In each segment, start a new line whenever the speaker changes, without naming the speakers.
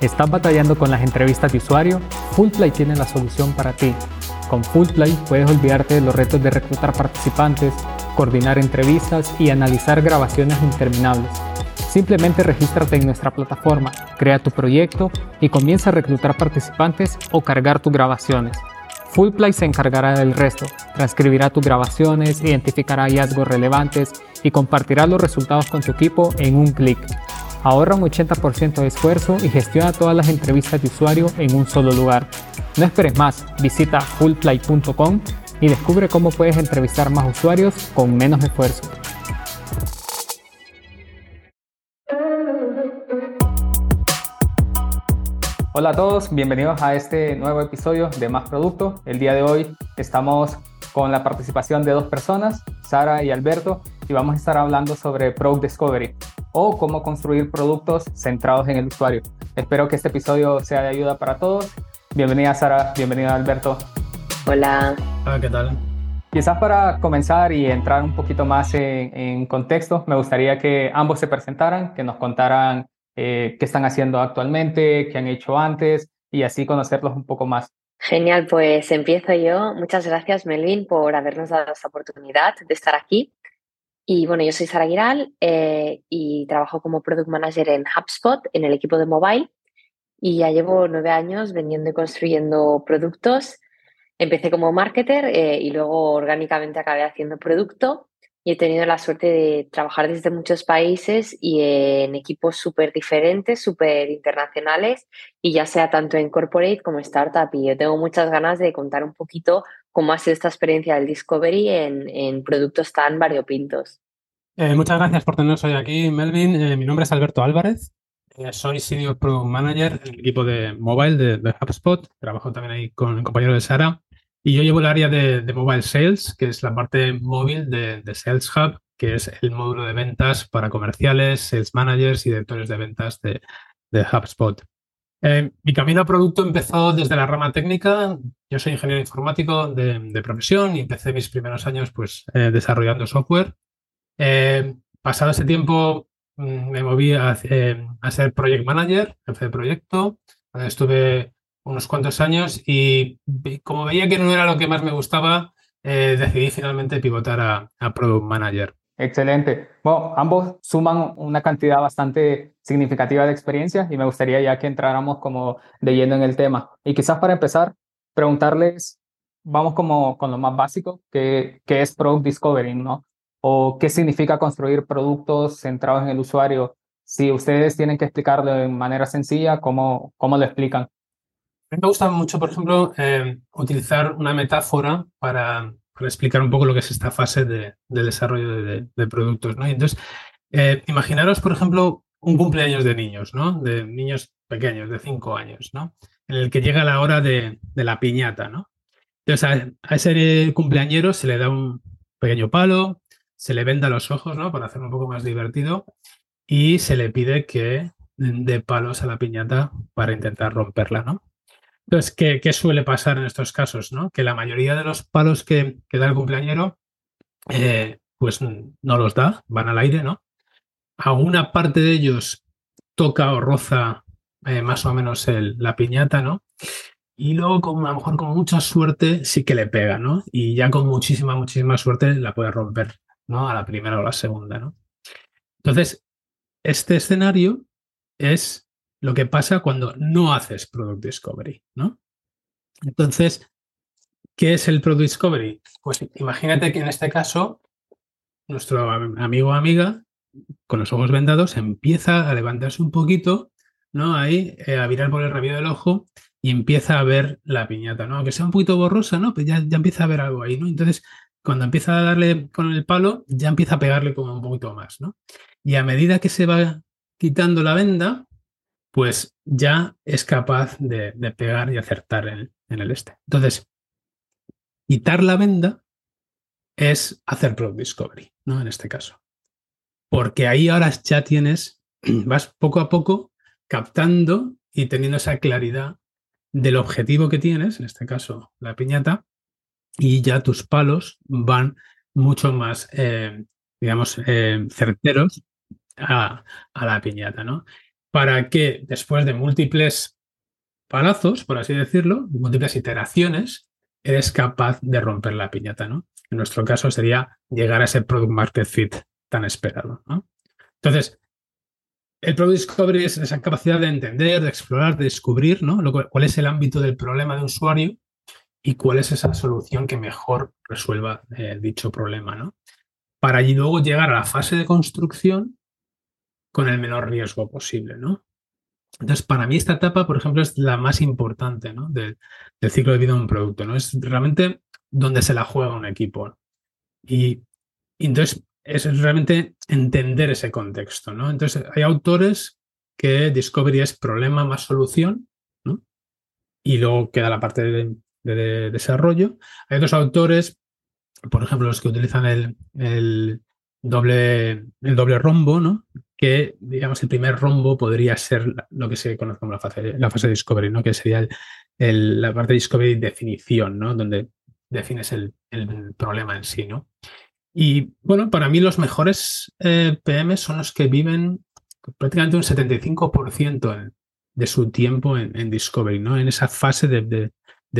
¿Estás batallando con las entrevistas de usuario? Fullplay tiene la solución para ti. Con Fullplay puedes olvidarte de los retos de reclutar participantes, coordinar entrevistas y analizar grabaciones interminables. Simplemente regístrate en nuestra plataforma, crea tu proyecto y comienza a reclutar participantes o cargar tus grabaciones. Fullplay se encargará del resto, transcribirá tus grabaciones, identificará hallazgos relevantes y compartirá los resultados con tu equipo en un clic. Ahorra un 80% de esfuerzo y gestiona todas las entrevistas de usuario en un solo lugar. No esperes más, visita fullplay.com y descubre cómo puedes entrevistar más usuarios con menos esfuerzo. Hola a todos, bienvenidos a este nuevo episodio de Más Producto. El día de hoy estamos con la participación de dos personas, Sara y Alberto, y vamos a estar hablando sobre Product Discovery o cómo construir productos centrados en el usuario. Espero que este episodio sea de ayuda para todos. Bienvenida Sara, bienvenida Alberto.
Hola.
Hola, ¿qué tal?
Quizás para comenzar y entrar un poquito más en, contexto, me gustaría que ambos se presentaran, que nos contaran eh, qué están haciendo actualmente, qué han hecho antes y así conocerlos un poco más.
Genial, pues empiezo yo. Muchas gracias, Melvin, por habernos dado esta oportunidad de estar aquí. Y bueno, yo soy Sara Giral eh, y trabajo como Product Manager en HubSpot, en el equipo de mobile. Y ya llevo nueve años vendiendo y construyendo productos. Empecé como marketer eh, y luego orgánicamente acabé haciendo producto. Y he tenido la suerte de trabajar desde muchos países y en equipos súper diferentes, súper internacionales, y ya sea tanto en corporate como startup. Y yo tengo muchas ganas de contar un poquito cómo ha sido esta experiencia del Discovery en, productos tan variopintos.
Eh, muchas gracias por tenernos hoy aquí, Melvin. Eh, mi nombre es Alberto Álvarez. Eh, soy Senior Product Manager en el equipo de mobile de, HubSpot. Trabajo también ahí con el compañero de Sara. Y yo llevo el área de, mobile sales, que es la parte móvil de, Sales Hub, que es el módulo de ventas para comerciales, sales managers y directores de ventas de, HubSpot. Eh, mi camino a producto empezó desde la rama técnica. Yo soy ingeniero informático de, profesión y empecé mis primeros años pues, eh, desarrollando software. Eh, pasado ese tiempo mm, me moví a, ser project manager, jefe de proyecto. Estuve unos cuantos años y como veía que no era lo que más me gustaba, decidí finalmente pivotar a, a product manager.
Excelente. Bueno, ambos suman una cantidad bastante significativa de experiencia y me gustaría ya que entráramos como de lleno en el tema. Y quizás para empezar, preguntarles, vamos como con lo más básico, que, que es Product Discovery, ¿no? O qué significa construir productos centrados en el usuario. Si ustedes tienen que explicarlo de manera sencilla, ¿cómo, cómo lo explican?
A mí me gusta mucho, por ejemplo, eh, utilizar una metáfora para para explicar un poco lo que es esta fase de, desarrollo de, productos. ¿no? entonces, eh, imaginaros, por ejemplo, un cumpleaños de niños, ¿no? De niños pequeños, de cinco años, ¿no? En el que llega la hora de, la piñata, ¿no? Entonces, a, ese cumpleañero se le da un pequeño palo, se le venda los ojos, ¿no? Para hacerlo un poco más divertido y se le pide que dé palos a la piñata para intentar romperla, ¿no? Entonces, ¿qué, suele pasar en estos casos? Que la mayoría de los palos que, da el cumpleañero, eh, pues no los da, van al aire, ¿no? Alguna parte de ellos toca o roza eh, más o menos la piñata, ¿no? Y luego, con, a lo mejor con mucha suerte, sí que le pega, ¿no? Y ya con muchísima, muchísima suerte la puede romper, ¿no? A la primera o la segunda, ¿no? Entonces, este escenario es lo que pasa cuando no haces Product Discovery, ¿no? Entonces, ¿qué es el Product Discovery? Pues imagínate que en este caso, nuestro amigo o amiga, con los ojos vendados, empieza a levantarse un poquito, ¿no? Ahí, eh, a virar por el rabillo del ojo y empieza a ver la piñata, ¿no? Aunque sea un poquito borrosa, ¿no? Pues ya, ya empieza a ver algo ahí, ¿no? Entonces, cuando empieza a darle con el palo, ya empieza a pegarle como un poquito más, ¿no? Y a medida que se va quitando la venda, pues ya es capaz de, pegar y acertar en, el este. Entonces, quitar la venda es hacer Product Discovery, ¿no? En este caso. Porque ahí ahora ya tienes, vas poco a poco captando y teniendo esa claridad del objetivo que tienes, en este caso la piñata, y ya tus palos van mucho más, eh, digamos, eh, certeros a, a, la piñata, ¿no? Para que después de múltiples palazos, por así decirlo, múltiples iteraciones, eres capaz de romper la piñata, ¿no? En nuestro caso sería llegar a ese product market fit tan esperado. Entonces, el Product Discovery es esa capacidad de entender, de explorar, de descubrir, ¿no? cuál es el ámbito del problema de usuario y cuál es esa solución que mejor resuelva eh, dicho problema, ¿no? Para allí luego llegar a la fase de construcción con el menor riesgo posible, ¿no? Entonces, para mí esta etapa, por ejemplo, es la más importante ¿no? del, ciclo de vida de un producto, ¿no? Es realmente donde se la juega un equipo. Y, entonces, es realmente entender ese contexto, ¿no? Entonces, hay autores que Discovery es problema más solución, ¿no? Y luego queda la parte de, desarrollo. Hay otros autores, por ejemplo, los que utilizan el, el, doble, el doble rombo, ¿no? Que, digamos, el primer rombo podría ser lo que se conoce como la fase, la fase de discovery, ¿no? Que sería el, la parte de discovery definición, ¿no? Donde defines el, el problema en sí, ¿no? Y bueno, para mí los mejores eh, PM son los que viven prácticamente un 75% de su tiempo en, Discovery, ¿no? En esa fase de,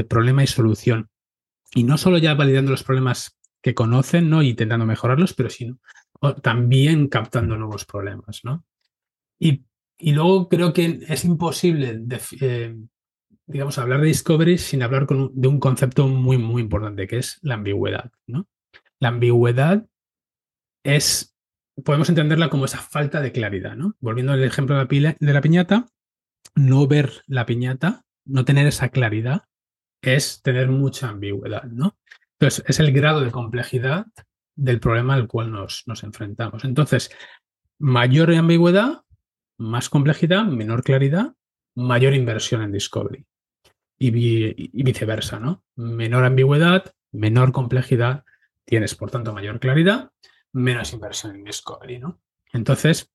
problema y solución. Y no solo ya validando los problemas que conocen, ¿no? intentando mejorarlos, pero sino también captando nuevos problemas, ¿no? Y, luego creo que es imposible, eh, digamos, hablar de Discovery sin hablar de un concepto muy, muy importante, que es la ambigüedad, ¿no? La ambigüedad es, podemos entenderla como esa falta de claridad, ¿no? Volviendo al ejemplo de la, piñata, no ver la piñata, no tener esa claridad, es tener mucha ambigüedad, ¿no? Entonces, es el grado de complejidad del problema al cual nos, enfrentamos. Entonces, mayor ambigüedad, más complejidad, menor claridad, mayor inversión en Discovery. y, viceversa, ¿no? Menor ambigüedad, menor complejidad, Tienes, por tanto, mayor claridad, menos inversión en Discovery, ¿no? Entonces,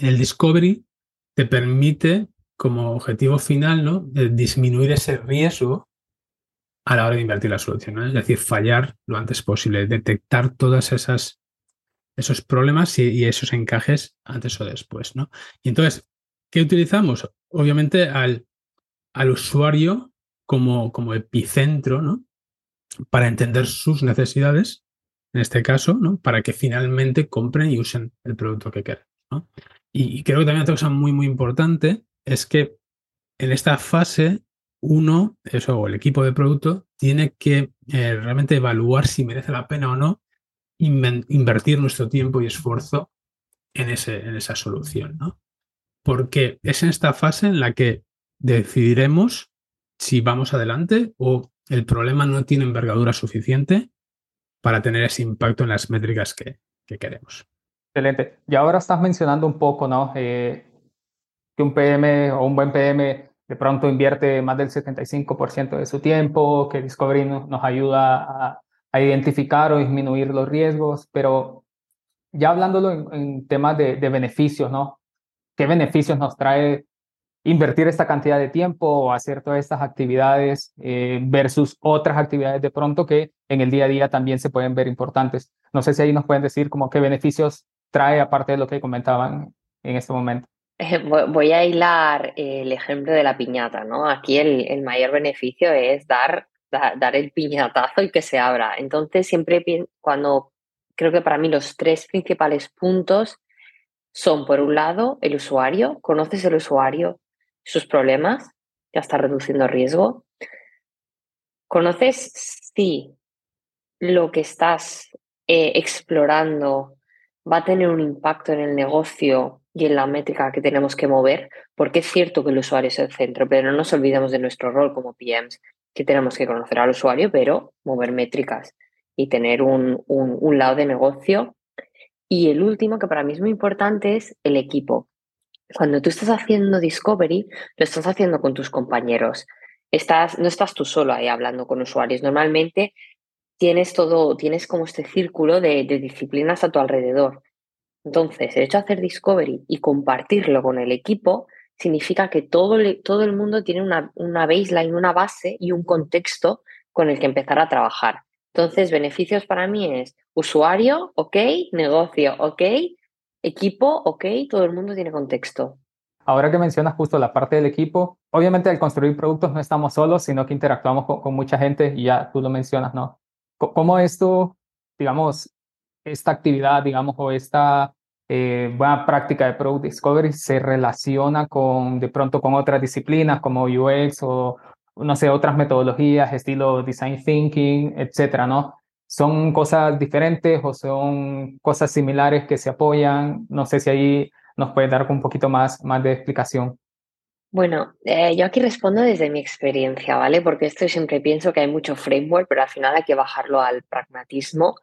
el Discovery te permite como objetivo final, ¿no? De disminuir ese riesgo a la hora de invertir la solución, Es decir, fallar lo antes posible, detectar todas esas esos problemas y, esos encajes antes o después, ¿no? Y entonces, ¿qué utilizamos? Obviamente al, al usuario como, como epicentro, ¿no? para entender sus necesidades, en este caso, ¿no? para que finalmente compren y usen el producto que quieren. Y, creo que también otra cosa muy, muy importante es que en esta fase uno, eso, el equipo de producto, tiene que eh, realmente evaluar si merece la pena o no invertir nuestro tiempo y esfuerzo en, ese, en esa solución. ¿no? Porque es en esta fase en la que decidiremos si vamos adelante o el problema no tiene envergadura suficiente para tener ese impacto en las métricas que, queremos.
Excelente. Y ahora estás mencionando un poco, ¿no? Eh, que un PM o un buen PM de pronto invierte más del 75% de su tiempo, que Discovery nos ayuda a, identificar o disminuir los riesgos, pero ya hablándolo en, temas de, de, beneficios, ¿no? ¿Qué beneficios nos trae invertir esta cantidad de tiempo o hacer todas estas actividades eh, versus otras actividades de pronto que en el día a día también se pueden ver importantes. No sé si ahí nos pueden decir como qué beneficios trae aparte de lo que comentaban en este momento.
Voy a hilar el ejemplo de la piñata, ¿no? Aquí el, el mayor beneficio es dar, dar el piñatazo y que se abra. Entonces, siempre cuando creo que para mí los tres principales puntos son, por un lado, el usuario, conoces el usuario, sus problemas, ya está reduciendo riesgo. ¿Conoces si lo que estás eh, explorando va a tener un impacto en el negocio y en la métrica que tenemos que mover? Porque es cierto que el usuario es el centro, pero no nos olvidemos de nuestro rol como PMs, que tenemos que conocer al usuario, pero mover métricas y tener un, un lado de negocio. Y el último, que para mí es muy importante, es el equipo cuando tú estás haciendo discovery, lo estás haciendo con tus compañeros. Estás, no estás tú solo ahí hablando con usuarios. Normalmente tienes todo, tienes como este círculo de, disciplinas a tu alrededor. Entonces, el hecho de hacer discovery y compartirlo con el equipo significa que todo, todo el mundo tiene una, una baseline, una base y un contexto con el que empezar a trabajar. Entonces, beneficios para mí es usuario, ok, negocio, ok, Equipo, ok, todo el mundo tiene contexto.
ahora que mencionas justo la parte del equipo, obviamente al construir productos no estamos solos, sino que interactuamos con, mucha gente y ya tú lo mencionas, ¿no? ¿Cómo esto, digamos, esta actividad, digamos, o esta eh, buena práctica de Product Discovery se relaciona con, de pronto, con otras disciplinas como UX o, no sé, otras metodologías, estilo Design Thinking, etcétera, ¿no? ¿Son cosas diferentes o son cosas similares que se apoyan? No sé si ahí nos puede dar un poquito más, más de explicación.
Bueno, eh, yo aquí respondo desde mi experiencia, ¿vale? Porque esto siempre pienso que hay mucho framework, pero al final hay que bajarlo al pragmatismo.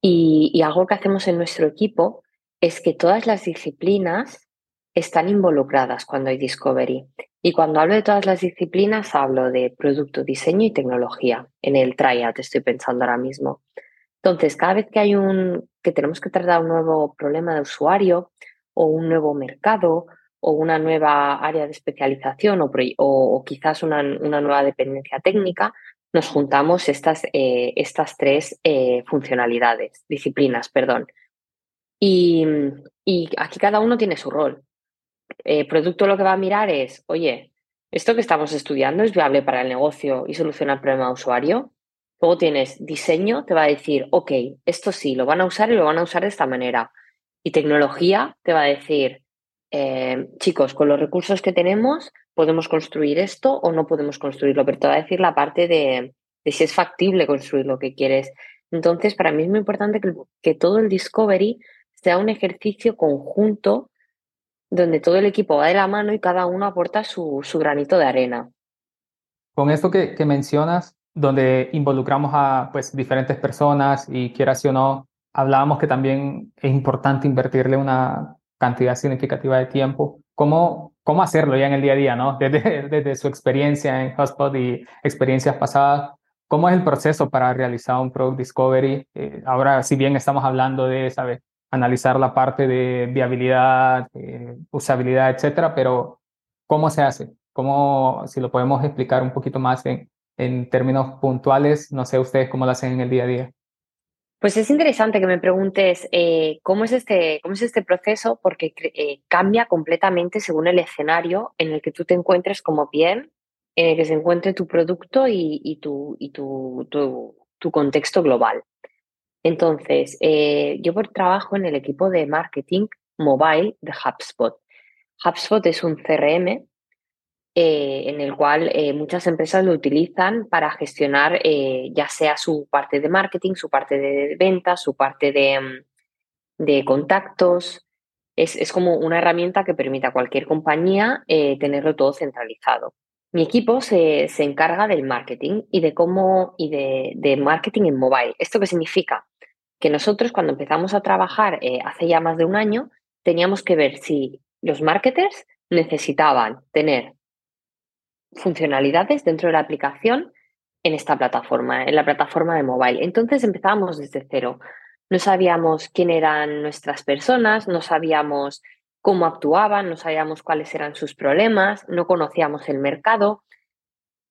Y, algo que hacemos en nuestro equipo es que todas las disciplinas están involucradas cuando hay discovery. Y cuando hablo de todas las disciplinas, hablo de producto, diseño y tecnología. En el triad estoy pensando ahora mismo. Entonces, cada vez que hay un que tenemos que tratar un nuevo problema de usuario o un nuevo mercado o una nueva área de especialización o, quizás una, nueva dependencia técnica, nos juntamos estas, eh, estas tres eh, funcionalidades, disciplinas, perdón. Y, aquí cada uno tiene su rol. Eh, producto lo que va a mirar es, oye, ¿esto que estamos estudiando es viable para el negocio y soluciona el problema de usuario? Luego tienes diseño, te va a decir, ok, esto sí, lo van a usar y lo van a usar de esta manera. Y tecnología te va a decir, eh, chicos, con los recursos que tenemos, podemos construir esto o no podemos construirlo, pero te va a decir la parte de, si es factible construir lo que quieres. Entonces, para mí es muy importante que, todo el discovery sea un ejercicio conjunto donde todo el equipo va de la mano y cada uno aporta su, granito de arena.
Con esto que, que, mencionas, donde involucramos a pues, diferentes personas y quieras o no, hablábamos que también es importante invertirle una cantidad significativa de tiempo. ¿Cómo, cómo hacerlo ya en el día a día, ¿no? Desde, desde su experiencia en HubSpot y experiencias pasadas, ¿cómo es el proceso para realizar un Product Discovery? Eh, ahora, si bien estamos hablando de, ¿sabe? Analizar la parte de viabilidad, eh, usabilidad, etcétera, pero ¿cómo se hace? ¿Cómo, si lo podemos explicar un poquito más en, en términos puntuales, no sé ustedes cómo lo hacen en el día a día?
Pues es interesante que me preguntes eh, ¿cómo, es este, cómo es este proceso, porque eh, cambia completamente según el escenario en el que tú te encuentres como bien, en el que se encuentre tu producto y, tu, y tu, tu, contexto global. Entonces, eh, yo trabajo en el equipo de marketing mobile de HubSpot. HubSpot es un CRM eh, en el cual eh, muchas empresas lo utilizan para gestionar eh, ya sea su parte de marketing, su parte de ventas, su parte de, mm, contactos. Es, como una herramienta que permite a cualquier compañía tenerlo todo centralizado. Mi equipo se, encarga del marketing y de cómo y de, de, marketing en mobile. ¿Esto qué significa? Que nosotros cuando empezamos a trabajar hace ya más de un año, teníamos que ver si los marketers necesitaban tener funcionalidades dentro de la aplicación en esta plataforma, en la plataforma de mobile. Entonces empezábamos desde cero. No sabíamos quién eran nuestras personas, no sabíamos cómo actuaban, no sabíamos cuáles eran sus problemas, no conocíamos el mercado.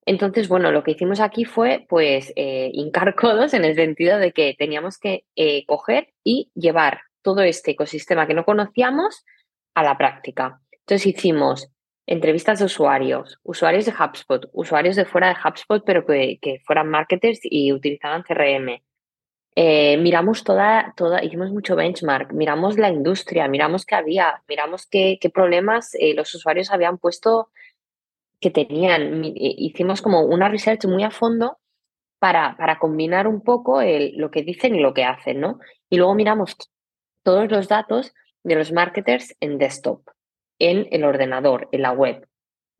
Entonces, bueno, lo que hicimos aquí fue, pues, eh, hincar codos en el sentido de que teníamos que eh, coger y llevar todo este ecosistema que no conocíamos a la práctica. Entonces hicimos entrevistas de usuarios, usuarios de HubSpot, usuarios de fuera de HubSpot, pero que, fueran marketers y utilizaban CRM. Eh, miramos toda, toda, hicimos mucho benchmark, miramos la industria, miramos qué había, miramos qué, problemas eh, los usuarios habían puesto que tenían. Eh, hicimos como una research muy a fondo para, para combinar un poco lo que dicen y lo que hacen, ¿no? Y luego miramos todos los datos de los marketers en desktop en el ordenador, en la web,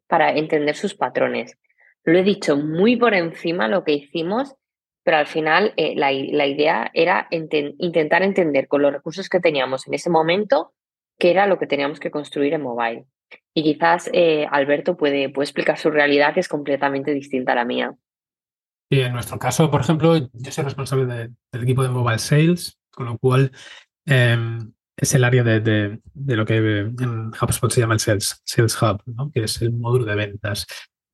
para entender sus patrones. Lo he dicho muy por encima lo que hicimos, pero al final eh, la, idea era intentar entender con los recursos que teníamos en ese momento qué era lo que teníamos que construir en mobile. Y quizás eh, Alberto puede, puede explicar su realidad que es completamente distinta a la mía.
Y en nuestro caso, por ejemplo, yo soy responsable del equipo de mobile sales, con lo cual em, es el área de, lo que en HubSpot se llama el Sales, Sales Hub, que es el módulo de ventas.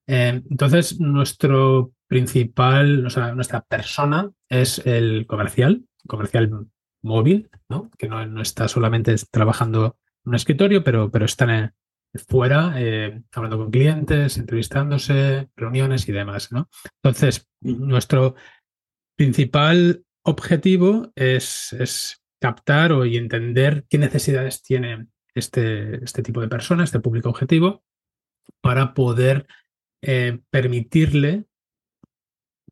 Eh, entonces, nuestro principal, o sea, nuestra persona es el comercial, comercial móvil, ¿no? que no, está solamente trabajando en un escritorio, pero, pero está fuera, eh, hablando con clientes, entrevistándose, reuniones y demás, ¿no? Entonces, nuestro principal objetivo es, es captar o y entender qué necesidades tiene este, este tipo de personas, este público objetivo, para poder eh, permitirle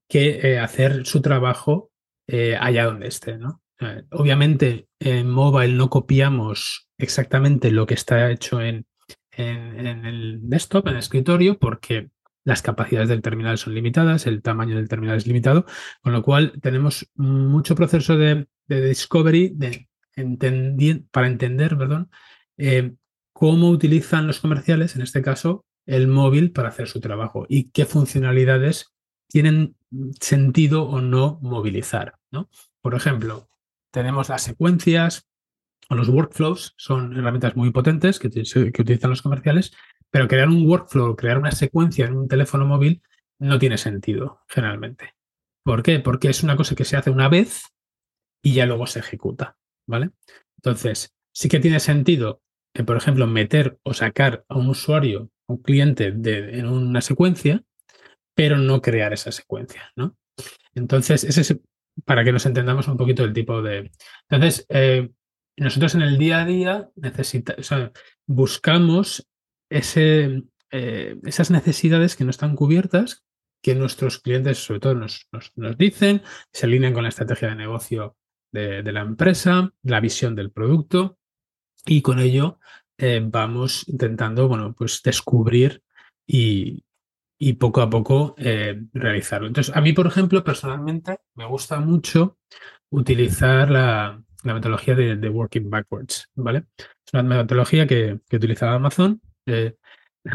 que eh, hacer su trabajo eh, allá donde esté. ¿no? obviamente en mobile no copiamos exactamente lo que está hecho en, en, el desktop, en el escritorio, porque las capacidades del terminal son limitadas, el tamaño del terminal es limitado, con lo cual tenemos mucho proceso de, de discovery de para entender perdón, eh, cómo utilizan los comerciales, en este caso, el móvil para hacer su trabajo y qué funcionalidades tienen sentido o no movilizar. ¿no? Por ejemplo, tenemos las secuencias o los workflows, son herramientas muy potentes que, que utilizan los comerciales, pero crear un workflow, crear una secuencia en un teléfono móvil no tiene sentido generalmente. ¿Por qué? Porque es una cosa que se hace una vez y ya luego se ejecuta. ¿Vale? Entonces, sí que tiene sentido por ejemplo, meter o sacar a un usuario, un cliente de, en una secuencia, pero no crear esa secuencia, ¿no? Entonces, ese es para que nos entendamos un poquito el tipo de... Entonces, eh, nosotros en el día a día necesita, buscamos ese, eh, esas necesidades que no están cubiertas, que nuestros clientes sobre todo nos, nos, dicen, se alinean con la estrategia de negocio de, la empresa, la visión del producto y con ello eh, vamos intentando, bueno, pues descubrir y, y poco a poco eh, realizarlo. Entonces, a mí, por ejemplo, personalmente me gusta mucho utilizar la, la metodología de, de, Working Backwards, ¿vale? Es una metodología que, que utilizaba Amazon. Eh,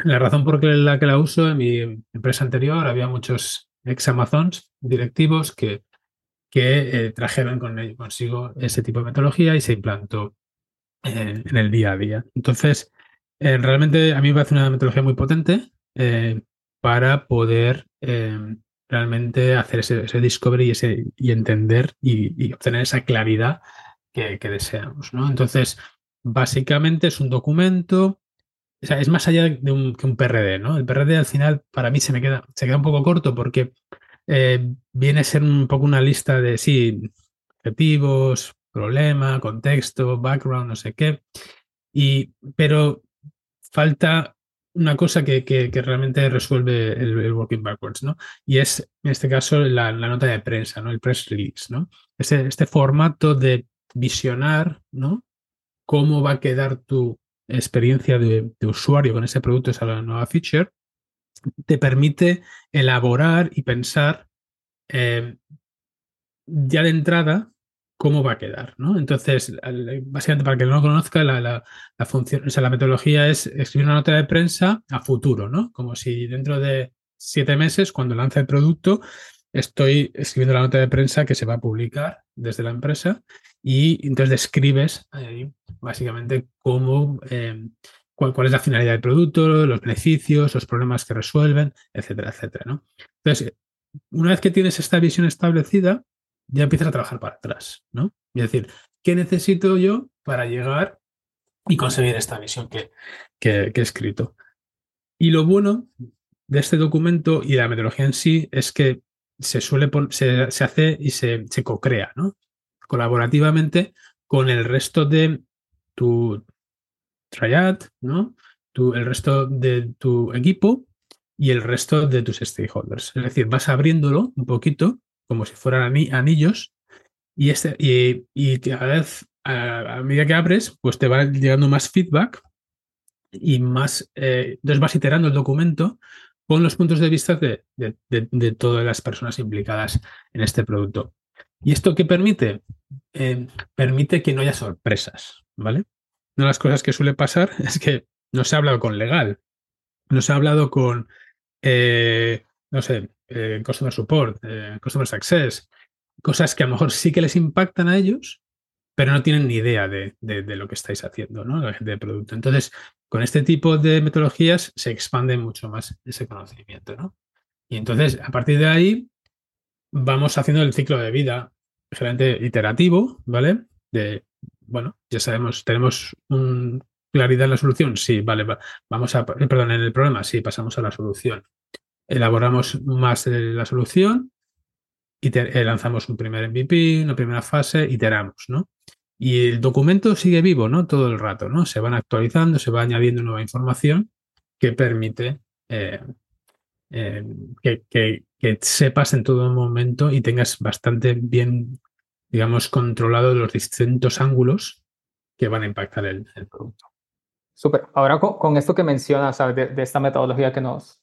la razón por la que la uso en mi empresa anterior había muchos ex Amazons directivos que, que trajeron con ello, consigo ese tipo de metodología y se implantó eh, en el día a día. Entonces, eh, realmente a mí me parece una metodología muy potente eh, para poder realmente hacer ese, discovery y, ese, y entender y, obtener esa claridad que, deseamos. ¿no? Entonces, básicamente es un documento, es más allá de un, un PRD. ¿no? El PRD al final para mí se me queda, se queda un poco corto porque viene a ser un poco una lista de, sí, objetivos, problema, contexto, background, no sé qué. Y, pero falta una cosa que, que, realmente resuelve el, working backwards, ¿no? Y es, en este caso, la, nota de prensa, ¿no? El press release, ¿no? Este, este formato de visionar, ¿no? Cómo va a quedar tu experiencia de, usuario con ese producto, esa nueva feature, te permite elaborar y pensar eh, ya de entrada cómo va a quedar. ¿no? Entonces, básicamente, para que no lo conozca, la, función, o sea, la metodología es escribir una nota de prensa a futuro, ¿no? Como si dentro de siete meses, cuando lance el producto, estoy escribiendo la nota de prensa que se va a publicar desde la empresa y entonces describes básicamente cómo, em, cuál, es la finalidad del producto, los beneficios, los problemas que resuelven, etcétera, etcétera. ¿no? Entonces, una vez que tienes esta visión establecida, ya empiezas a trabajar para atrás, ¿no? Y decir, ¿qué necesito yo para llegar y conseguir esta visión que, que, he escrito? Y lo bueno de este documento y de la metodología en sí es que se suele se, se, hace y se, se co-crea, ¿no? Colaborativamente con el resto de tu triad, ¿no? Tu, el resto de tu equipo y el resto de tus stakeholders. Es decir, vas abriéndolo un poquito como si fueran anillos, y, este, y, y cada vez, a, medida que abres, pues te va llegando más feedback y más, eh, entonces vas iterando el documento con los puntos de vista de, de, todas las personas implicadas en este producto. ¿Y esto qué permite? Eh, permite que no haya sorpresas, ¿vale? Una de las cosas que suele pasar es que no se ha hablado con legal, no se ha hablado con, eh, no sé, eh, Customer Support, eh, Customer Success, cosas que a lo mejor sí que les impactan a ellos, pero no tienen ni idea de, lo que estáis haciendo, ¿no? La gente de producto. Entonces, con este tipo de metodologías se expande mucho más ese conocimiento, ¿no? Y entonces, a partir de ahí, vamos haciendo el ciclo de vida generalmente iterativo, ¿vale? De, bueno, ya sabemos, tenemos claridad en la solución? Sí, vale, vamos a, perdón, en el problema, sí, pasamos a la solución. Elaboramos más la solución y lanzamos un primer MVP, una primera fase, iteramos, ¿no? Y el documento sigue vivo, ¿no? Todo el rato, ¿no? Se van actualizando, se va añadiendo nueva información que permite eh, eh, que, sepas en todo momento y tengas bastante bien, digamos, controlado los distintos ángulos que van a impactar el, producto.
Súper. Ahora con, esto que mencionas, De, esta metodología que nos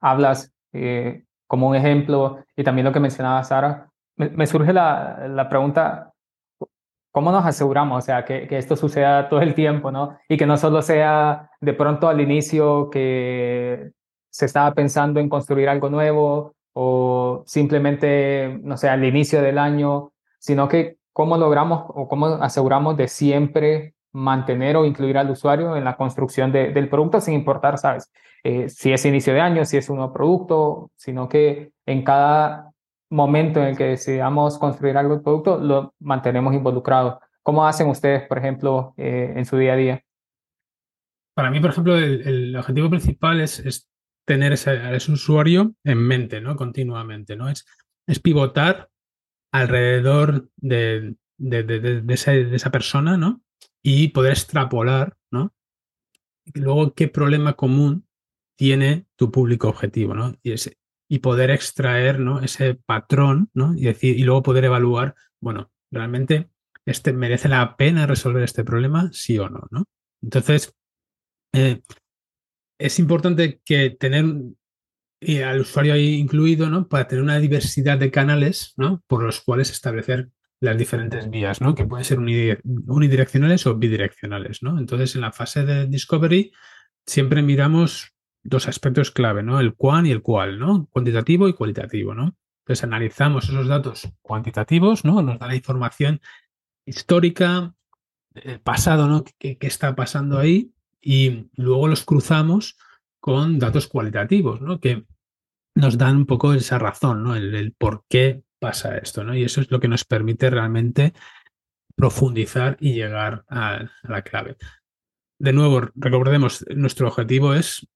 hablas eh, como un ejemplo y también lo que mencionaba Sara, me, surge la, la pregunta, ¿cómo nos aseguramos? O sea, que, que, esto suceda todo el tiempo, ¿no? Y que no solo sea de pronto al inicio que se estaba pensando en construir algo nuevo o simplemente, no sé, al inicio del año, sino que cómo logramos o cómo aseguramos de siempre mantener o incluir al usuario en la construcción del producto sin importar, ¿sabes? Eh, si es inicio de año, si es un nuevo producto, sino que en cada momento en el que decidamos construir algo de producto, lo mantenemos involucrado. ¿Cómo hacen ustedes, por ejemplo, eh, en su día a día?
Para mí, por ejemplo, el, objetivo principal es, tener ese, ese usuario en mente, ¿no? Continuamente, ¿no? Es, es pivotar alrededor de, de, de, esa, persona, ¿no? Y poder extrapolar, ¿no? luego, ¿qué problema común tiene tu público objetivo, ¿no? Y poder extraer ¿no? ese patrón ¿no? y, decir, y luego poder evaluar, bueno, realmente este, merece la pena resolver este problema, sí o no. ¿no? Entonces, eh, es importante que tener al usuario ahí incluido, ¿no? Para tener una diversidad de canales, ¿no? Por los cuales establecer las diferentes vías, ¿no? Que pueden ser unidireccionales o bidireccionales, ¿no? Entonces, en la fase de discovery siempre miramos dos aspectos clave, ¿no? El cuán y el cuál, ¿no? Cuantitativo y cualitativo, ¿no? Entonces analizamos esos datos cuantitativos, ¿no? Nos da la información histórica, el pasado, ¿no? ¿Qué, está pasando ahí? Y luego los cruzamos con datos cualitativos, ¿no? Que nos dan un poco esa razón, ¿no? El, por qué pasa esto, ¿no? Y eso es lo que nos permite realmente profundizar y llegar a la clave. De nuevo, recordemos, nuestro objetivo es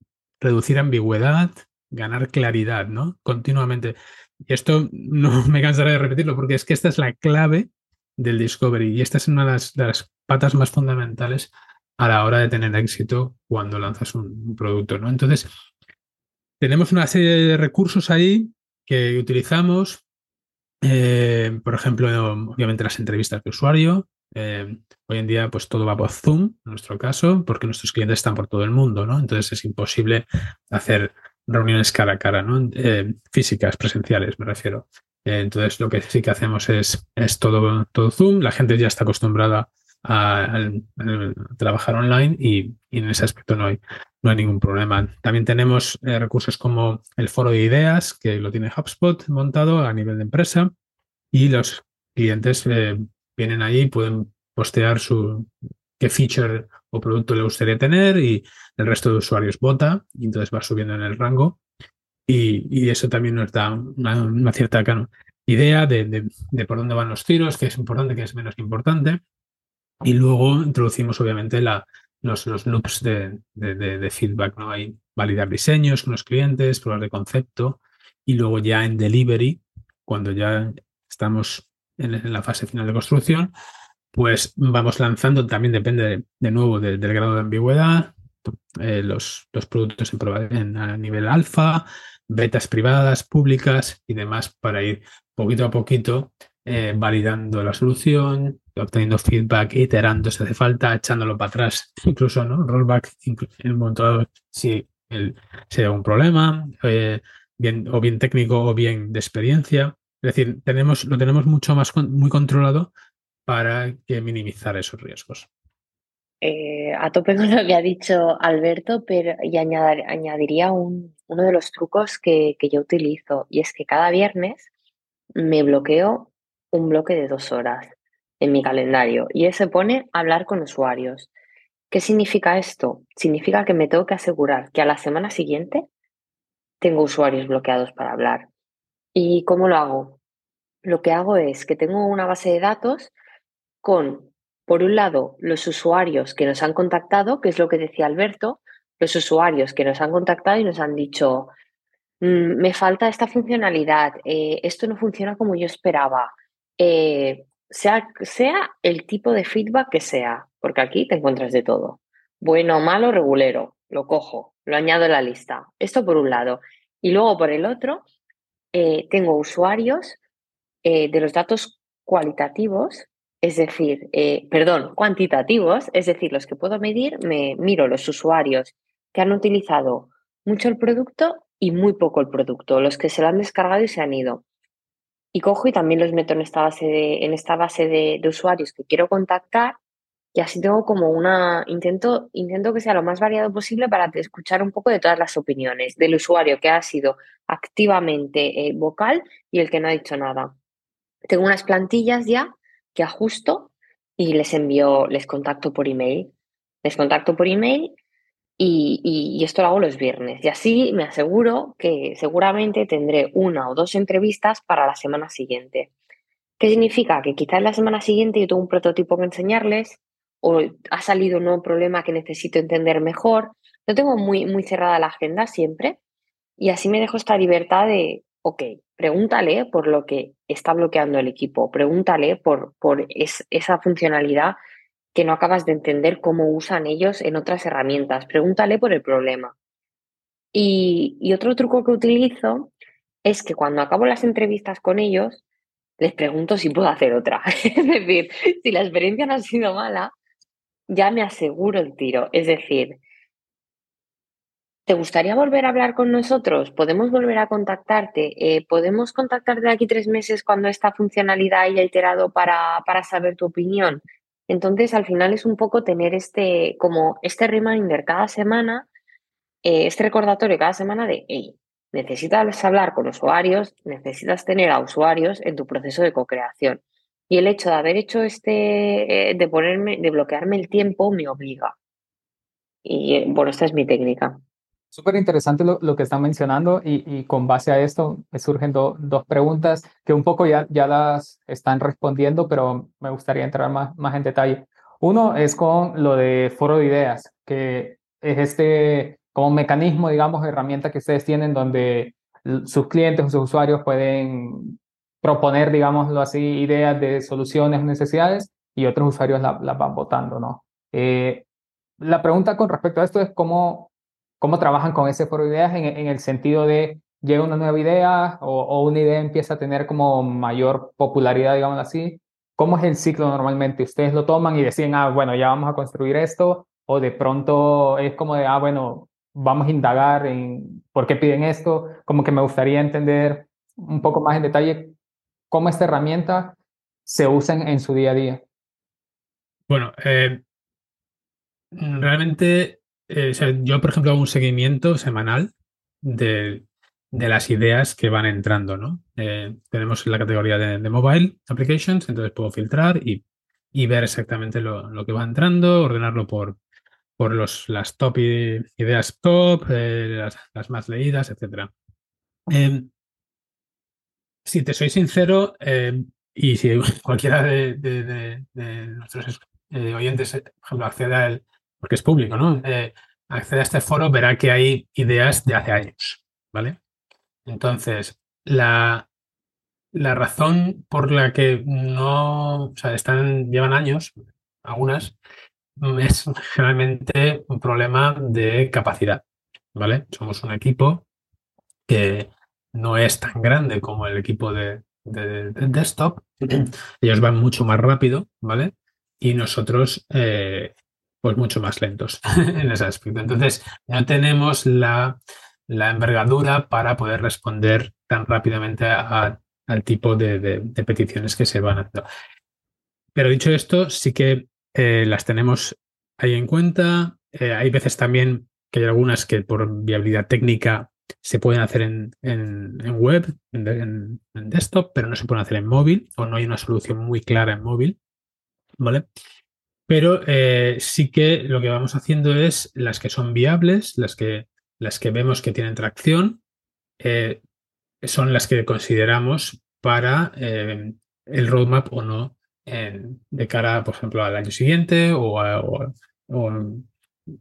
reducir ambigüedad, ganar claridad, ¿no? Continuamente. Y esto no me cansaré de repetirlo porque es que esta es la clave del discovery y esta es una de las, patas más fundamentales a la hora de tener éxito cuando lanzas un, producto, ¿no? Entonces, tenemos una serie de recursos ahí que utilizamos, eh, por ejemplo, obviamente las entrevistas de usuario, eh, hoy en día, pues todo va por Zoom, en nuestro caso, porque nuestros clientes están por todo el mundo, ¿no? Entonces es imposible hacer reuniones cara a cara, ¿no? Eh, físicas, presenciales, me refiero. Entonces lo que sí que hacemos es, es todo, todo Zoom. La gente ya está acostumbrada a, trabajar online y, en ese aspecto no hay, no hay ningún problema. También tenemos recursos como el foro de ideas, que lo tiene HubSpot montado a nivel de empresa, y los clientes vienen ahí, pueden postear su qué feature o producto le gustaría tener y el resto de usuarios vota y entonces va subiendo en el rango y, eso también nos da una, cierta idea de, por dónde van los tiros, qué es importante, qué es menos importante y luego introducimos obviamente los, loops de, feedback, ¿no? Hay validar diseños con los clientes, pruebas de concepto y luego ya en delivery, cuando ya estamos en, la fase final de construcción, pues vamos lanzando, también depende de, nuevo del grado de ambigüedad, eh, los, los, productos en, a nivel alfa, betas privadas, públicas y demás para ir poquito a poquito eh, validando la solución, obteniendo feedback, iterando si hace falta, echándolo para atrás, incluso, ¿no? Rollback en un momento si, si hay algún problema, eh, bien, o bien técnico o bien de experiencia. Es decir, tenemos, lo tenemos mucho más muy controlado para que minimizar esos riesgos.
Eh, a tope con lo que ha dicho Alberto, pero y añadiría uno de los trucos que, que yo utilizo y es que cada viernes me bloqueo un bloque de dos horas en mi calendario y ese pone hablar con usuarios. ¿Qué significa esto? Significa que me tengo que asegurar que a la semana siguiente tengo usuarios bloqueados para hablar. ¿Y cómo lo hago? Lo que hago es que tengo una base de datos con por un lado, los usuarios que nos han contactado, que es lo que decía Alberto, los usuarios que nos han contactado y nos han dicho, mm, me falta esta funcionalidad, eh, esto no funciona como yo esperaba, eh, sea, sea el tipo de feedback que sea, porque aquí te encuentras de todo, bueno, malo, regulero, lo cojo, lo añado en la lista. Esto por un lado. Y luego por el otro, eh, tengo usuarios de los datos cualitativos es decir, eh, perdón, cuantitativos, es decir, los que puedo medir, me miro los usuarios que han utilizado mucho el producto y muy poco el producto, los que se lo han descargado y se han ido. Y cojo y también los meto en esta base de, en esta base de, usuarios que quiero contactar y así tengo como una, intento, intento que sea lo más variado posible para escuchar un poco de todas las opiniones del usuario que ha sido activamente eh, vocal y el que no ha dicho nada. Tengo unas plantillas ya que ajusto y les envío, les contacto por email. Les contacto por email y, esto lo hago los viernes. Y así me aseguro que seguramente tendré una o dos entrevistas para la semana siguiente. ¿Qué significa? Que quizás la semana siguiente yo tengo un prototipo que enseñarles o ha salido un nuevo problema que necesito entender mejor. No tengo muy, muy cerrada la agenda siempre y así me dejo esta libertad de, ok, pregúntale por lo que está bloqueando el equipo, pregúntale por, por esa funcionalidad que no acabas de entender cómo usan ellos en otras herramientas, pregúntale por el problema. Y, otro truco que utilizo es que cuando acabo las entrevistas con ellos, les pregunto si puedo hacer otra. es decir, si la experiencia no ha sido mala, ya me aseguro el tiro. Es decir, ¿Te gustaría volver a hablar con nosotros? ¿Podemos volver a contactarte? Eh, ¿Podemos contactarte de aquí tres meses cuando esta funcionalidad haya iterado para, para saber tu opinión? Entonces, al final es un poco tener este, como este reminder cada semana, eh, este recordatorio cada semana de, hey, necesitas hablar con usuarios, necesitas tener a usuarios en tu proceso de co-creación. Y el hecho de haber hecho este, eh, de ponerme, de bloquearme el tiempo, me obliga. Y bueno, esta es mi técnica.
Súper interesante lo, lo, que están mencionando y, y, con base a esto me surgen dos preguntas que un poco ya, ya las están respondiendo, pero me gustaría entrar más, más en detalle. Uno es con lo de foro de ideas, que es este como mecanismo, digamos, herramienta que ustedes tienen donde sus clientes o sus usuarios pueden proponer, digámoslo así, ideas de soluciones necesidades y otros usuarios las la van votando, ¿no? Eh, la pregunta con respecto a esto es cómo cómo trabajan con ese foro de ideas en, el sentido de llega una nueva idea o, una idea empieza a tener como mayor popularidad, digamos así. ¿Cómo es el ciclo normalmente? ¿Ustedes lo toman y deciden, ah, bueno, ya vamos a construir esto? ¿O de pronto es como de, ah, bueno, vamos a indagar en por qué piden esto? Como que me gustaría entender un poco más en detalle cómo esta herramienta se usa en, su día a día.
Bueno, eh, realmente eh, yo, por ejemplo, hago un seguimiento semanal de, las ideas que van entrando, ¿no? Eh, tenemos la categoría de, mobile applications, entonces puedo filtrar y, ver exactamente lo, que va entrando, ordenarlo por, por los, las top ideas top, eh, las, más leídas, etc. Em, si te soy sincero, em, y si cualquiera de, nuestros oyentes, por ejemplo, accede a él, porque es público, ¿no? Eh, accede a este foro, verá que hay ideas de hace años, ¿vale? Entonces, la, la razón por la que no, o sea, están, llevan años, algunas, es generalmente un problema de capacidad, ¿vale? Somos un equipo que no es tan grande como el equipo de, de, desktop, ellos van mucho más rápido, ¿vale? Y nosotros eh, pues mucho más lentos en ese aspecto. Entonces, no tenemos la, envergadura para poder responder tan rápidamente al tipo de, peticiones que se van haciendo. Pero dicho esto, sí que eh, las tenemos ahí en cuenta. Eh, hay veces también que hay algunas que por viabilidad técnica se pueden hacer en, web, en, desktop, pero no se pueden hacer en móvil o no hay una solución muy clara en móvil. ¿Vale? Pero eh, sí que lo que vamos haciendo es las que son viables, las que, las que vemos que tienen tracción, eh, son las que consideramos para eh, el roadmap o no de cara, por ejemplo, al año siguiente o a,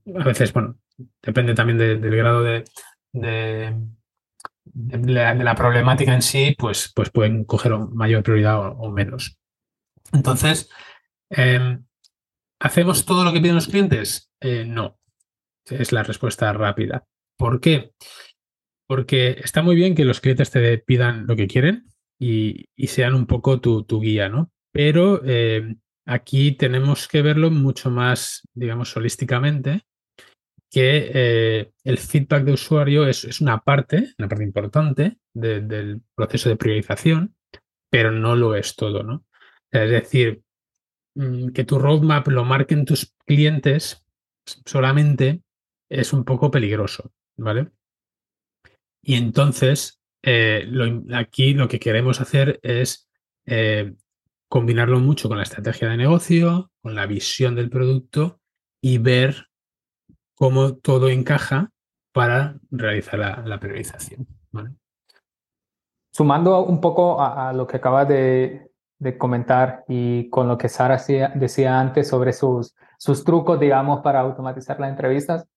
veces, bueno, depende también del grado de, de, la, problemática en sí, pues, pues pueden coger mayor prioridad o, menos. Entonces, em, ¿hacemos todo lo que piden los clientes? Eh, no, es la respuesta rápida. ¿Por qué? Porque está muy bien que los clientes te pidan lo que quieren y, sean un poco tu, guía, ¿no? Pero eh, aquí tenemos que verlo mucho más, digamos, holísticamente, que eh, el feedback de usuario es, una parte, una parte importante del proceso de priorización, pero no lo es todo, ¿no? Es decir, que tu roadmap lo marquen tus clientes solamente es un poco peligroso, ¿vale? Y entonces, eh, aquí lo que queremos hacer es eh, combinarlo mucho con la estrategia de negocio, con la visión del producto y ver cómo todo encaja para realizar la, priorización.
Sumando un poco a, lo que acabas de, comentar y con lo que Sara decía, antes sobre sus, sus trucos, digamos, para automatizar las entrevistas,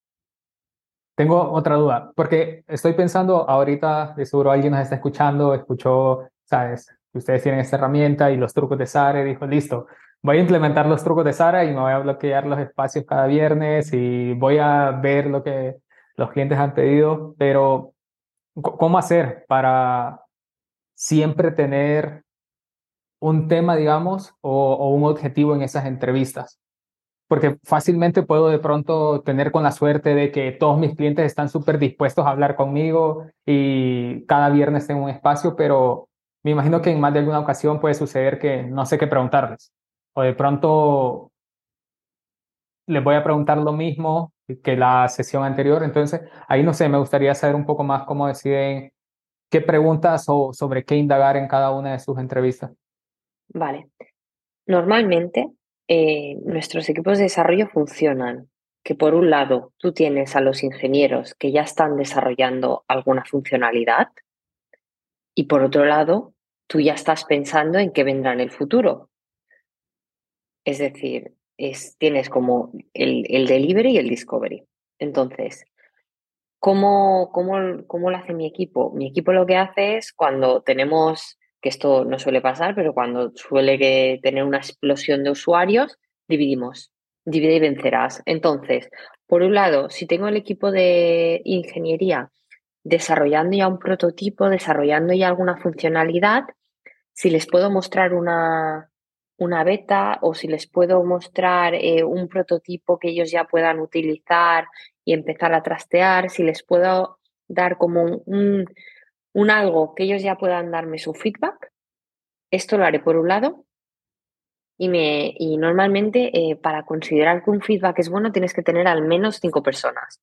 tengo otra duda, porque estoy pensando ahorita, de seguro alguien nos está escuchando, escuchó, sabes, ustedes tienen esta herramienta y los trucos de Sara y dijo, listo, voy a implementar los trucos de Sara y me voy a bloquear los espacios cada viernes y voy a ver lo que los clientes han pedido, pero ¿cómo hacer para siempre tener un tema, digamos, o, un objetivo en esas entrevistas? porque fácilmente puedo de pronto tener con la suerte de que todos mis clientes están súper dispuestos a hablar conmigo y cada viernes tengo un espacio, pero me imagino que en más de alguna ocasión puede suceder que no sé qué preguntarles. O de pronto les voy a preguntar lo mismo que la sesión anterior. Entonces, ahí no sé, me gustaría saber un poco más cómo deciden qué preguntas o sobre qué indagar en cada una de sus entrevistas.
Vale. Normalmente eh, nuestros equipos de desarrollo funcionan, que por un lado tú tienes a los ingenieros que ya están desarrollando alguna funcionalidad y por otro lado tú ya estás pensando en qué vendrá en el futuro. Es decir, es, tienes como el, el, delivery y el discovery. Entonces, ¿cómo, cómo, ¿cómo lo hace mi equipo? Mi equipo lo que hace es cuando tenemos que esto no suele pasar, pero cuando suele tener una explosión de usuarios, dividimos, divide y vencerás. Entonces, por un lado, si tengo el equipo de ingeniería desarrollando ya un prototipo, desarrollando ya alguna funcionalidad, si les puedo mostrar una, una beta o si les puedo mostrar eh, un prototipo que ellos ya puedan utilizar y empezar a trastear, si les puedo dar como un algo que ellos ya puedan darme su feedback. Esto lo haré por un lado. Y, me, y normalmente eh, para considerar que un feedback es bueno tienes que tener al menos cinco personas.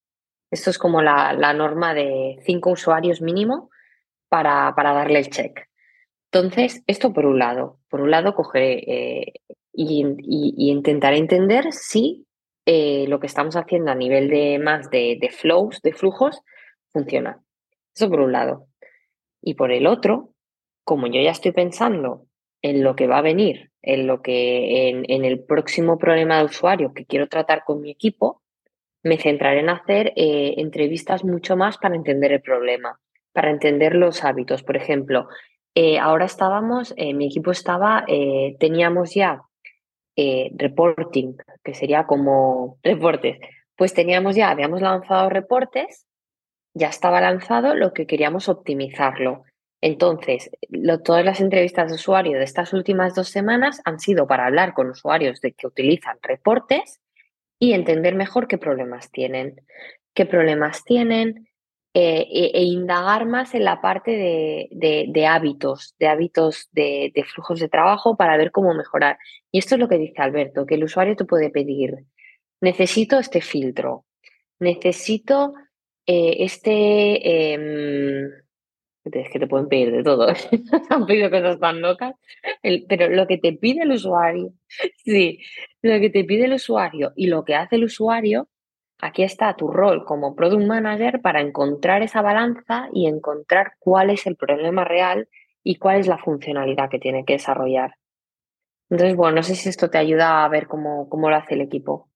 Esto es como la, norma de cinco usuarios mínimo para, para, darle el check. Entonces, esto por un lado. Por un lado, cogeré eh, y, intentaré entender si eh, lo que estamos haciendo a nivel de más de, de flows, de flujos, funciona. Eso por un lado. Y por el otro, como yo ya estoy pensando en lo que va a venir, en lo que en, el próximo problema de usuario que quiero tratar con mi equipo, me centraré en hacer eh, entrevistas mucho más para entender el problema, para entender los hábitos. Por ejemplo, eh, ahora estábamos, eh, mi equipo estaba, teníamos ya reporting, que sería como reportes. Pues teníamos ya, habíamos lanzado reportes ya estaba lanzado, lo que queríamos optimizarlo. Entonces, todas las entrevistas de usuario de estas últimas dos semanas han sido para hablar con usuarios de que utilizan reportes y entender mejor qué problemas tienen, qué problemas tienen eh, e, e, indagar más en la parte de, hábitos, de hábitos de, de, flujos de trabajo para ver cómo mejorar. Y esto es lo que dice Alberto, que el usuario te puede pedir, necesito este filtro, necesito eh, este, em, es que te pueden pedir de todo, han pedido cosas tan locas, pero lo que te pide el usuario, sí, lo que te pide el usuario y lo que hace el usuario, aquí está tu rol como product manager para encontrar esa balanza y encontrar cuál es el problema real y cuál es la funcionalidad que tiene que desarrollar. Entonces, bueno, no sé si esto te ayuda a ver cómo, cómo lo hace el equipo.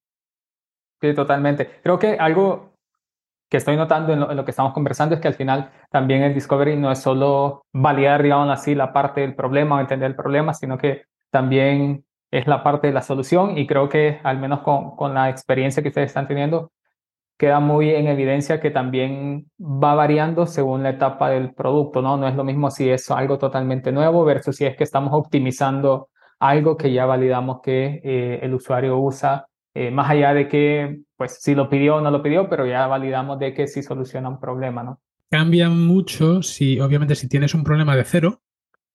Sí, totalmente. Creo que algo que estoy notando en lo, que estamos conversando es que al final también el discovery no es solo validar, digamos así, la parte del problema o entender el problema, sino que también es la parte de la solución y creo que al menos con, la experiencia que ustedes están teniendo, queda muy en evidencia que también va variando según la etapa del producto, ¿no? No es lo mismo si es algo totalmente nuevo versus si es que estamos optimizando algo que ya validamos que eh, el usuario usa eh, más allá de que, pues, si lo pidió o no lo pidió, pero ya validamos de que sí soluciona un problema, ¿no?
Cambia mucho si, obviamente, si tienes un problema de cero,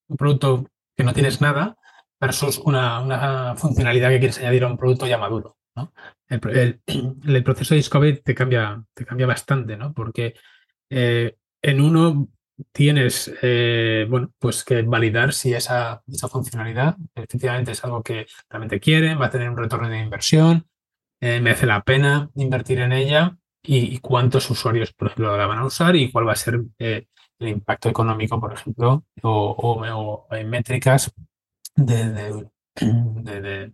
un producto que no tienes nada, versus una, una funcionalidad que quieres añadir a un producto ya maduro, ¿no? El, el, proceso de discovery te cambia, te cambia bastante, ¿no? Porque eh, en uno tienes eh, bueno, pues que validar si esa, esa, funcionalidad efectivamente es algo que realmente quieren, va a tener un retorno de inversión, eh, merece la pena invertir en ella y, cuántos usuarios, por ejemplo, la van a usar y cuál va a ser eh, el impacto económico, por ejemplo, o, en métricas de, de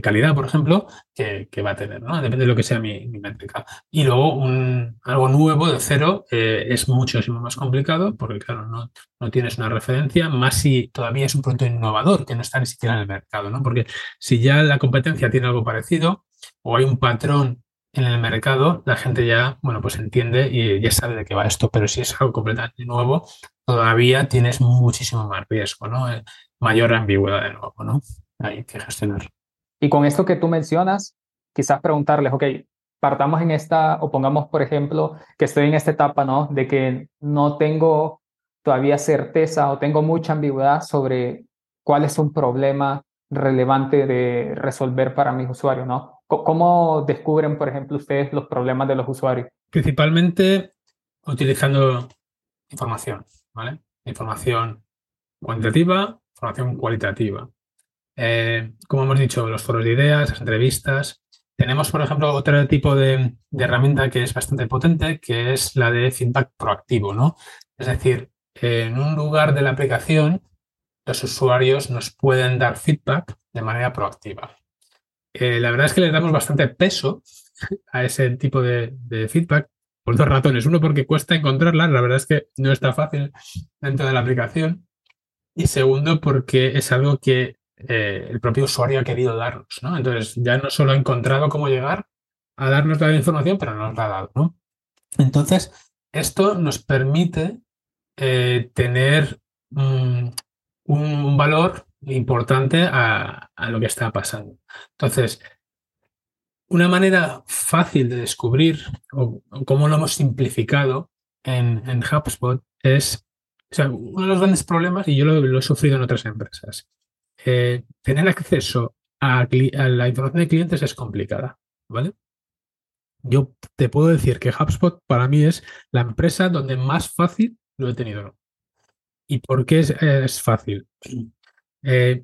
calidad, por ejemplo, que, va a tener, ¿no? Depende de lo que sea mi, métrica. Y luego un, algo nuevo de cero eh, es muchísimo más complicado porque, claro, no, no, tienes una referencia, más si todavía es un producto innovador que no está ni siquiera en el mercado, ¿no? Porque si ya la competencia tiene algo parecido o hay un patrón en el mercado, la gente ya, bueno, pues entiende y ya sabe de qué va esto, pero si es algo completamente nuevo, todavía tienes muchísimo más riesgo, ¿no? Eh, mayor ambigüedad de nuevo, ¿no? Hay que gestionar.
Y con esto que tú mencionas, quizás preguntarles, ok, partamos en esta, o pongamos, por ejemplo, que estoy en esta etapa, ¿no? De que no tengo todavía certeza o tengo mucha ambigüedad sobre cuál es un problema relevante de resolver para mis usuarios, ¿no? ¿Cómo descubren, por ejemplo, ustedes los problemas de los usuarios?
Principalmente utilizando información, ¿vale? Información cuantitativa, información cualitativa. Eh, como hemos dicho, los foros de ideas, las entrevistas. Tenemos, por ejemplo, otro tipo de, herramienta que es bastante potente, que es la de feedback proactivo, ¿no? Es decir, en un lugar de la aplicación, los usuarios nos pueden dar feedback de manera proactiva. Eh, la verdad es que le damos bastante peso a ese tipo de, de feedback por dos razones. Uno, porque cuesta encontrarla, la verdad es que no está fácil dentro de la aplicación. Y segundo, porque es algo que eh, el propio usuario ha querido darnos, ¿no? Entonces ya no solo ha encontrado cómo llegar a darnos la información, pero nos la ha dado, ¿no? Entonces, esto nos permite eh, tener mm, un, valor importante a, lo que está pasando. Entonces, una manera fácil de descubrir o, cómo lo hemos simplificado en, HubSpot es, o sea, uno de los grandes problemas, y yo lo he sufrido en otras empresas, eh, tener acceso a, la información de clientes es complicada, ¿vale? Yo te puedo decir que HubSpot para mí es la empresa donde más fácil lo he tenido. ¿Y por qué es, fácil? Eh,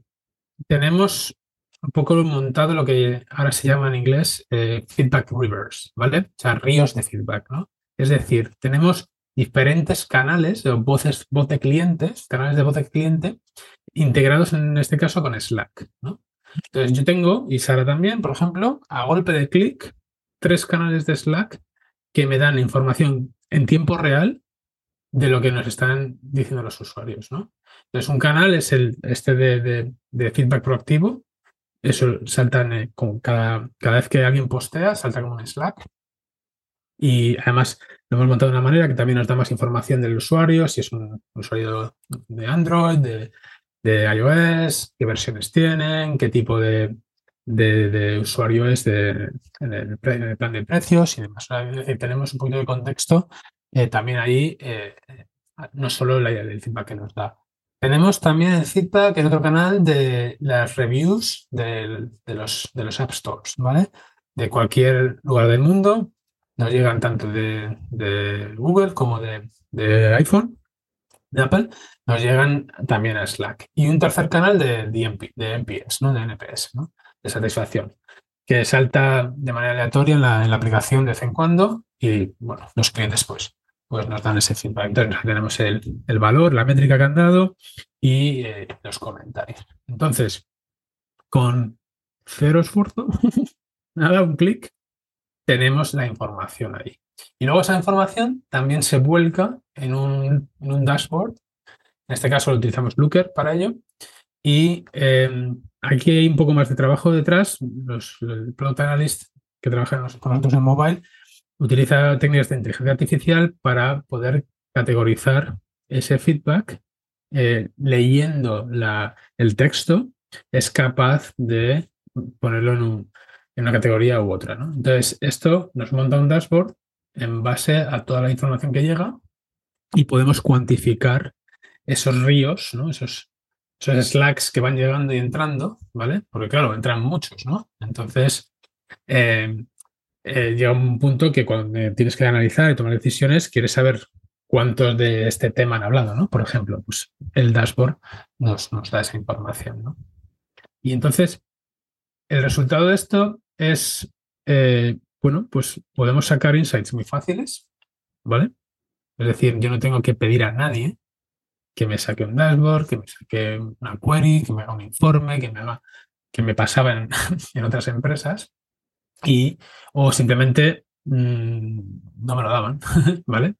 tenemos un poco montado lo que ahora se llama en inglés eh, feedback rivers, ¿vale? O sea, ríos de feedback, ¿no? Es decir, tenemos diferentes canales voces, voz de clientes, canales de voz de cliente, integrados en este caso con Slack. Entonces yo tengo, y Sara también, por ejemplo, a golpe de clic, tres canales de Slack que me dan información en tiempo real de lo que nos están diciendo los usuarios. ¿no? Entonces un canal es el este de, feedback proactivo. Eso salta en, cada, cada vez que alguien postea, salta como un Slack. Y además lo hemos montado de una manera que también nos da más información del usuario, si es un usuario de Android, de, iOS, qué versiones tienen, qué tipo de, usuario es en el, plan de precios y demás. Tenemos un poquito de contexto eh, también ahí, eh, no solo el feedback que nos da. Tenemos también el feedback en otro canal de las reviews de, los, de los App Stores, ¿vale? De cualquier lugar del mundo, nos llegan tanto de, Google como de, iPhone, de Apple, nos llegan también a Slack. Y un tercer canal de, de, NPS, ¿no? de NPS, ¿no? de satisfacción, que salta de manera aleatoria en la, aplicación de vez en cuando y bueno, los clientes pues, pues nos dan ese feedback. Tenemos el, valor, la métrica que han dado y eh, los comentarios. Entonces, con cero esfuerzo, nada, un clic, tenemos la información ahí. Y luego esa información también se vuelca en un, dashboard. En este caso lo utilizamos Looker para ello. Y em, aquí hay un poco más de trabajo detrás. Los, el Product Analyst que trabaja con nosotros en mobile utiliza técnicas de inteligencia artificial para poder categorizar ese feedback eh, leyendo la, el texto es capaz de ponerlo en, una categoría u otra. Entonces, esto nos monta un dashboard en base a toda la información que llega y podemos cuantificar esos ríos, esos, esos slacks que van llegando y entrando, ¿vale? Porque claro, entran muchos, ¿no? Entonces, eh, eh, llega un punto que cuando tienes que analizar y tomar decisiones, quieres saber cuántos de este tema han hablado, ¿no? Por ejemplo, pues el dashboard nos, nos da esa información, ¿no? Y entonces, el resultado de esto es, eh, bueno, pues podemos sacar insights muy fáciles, ¿vale? Es decir, yo no tengo que pedir a nadie que me saque un dashboard, que me saque una query, que me haga un informe, que me haga, que me pasaba en, otras empresas, y, o simplemente mm, no me lo daban, ¿vale?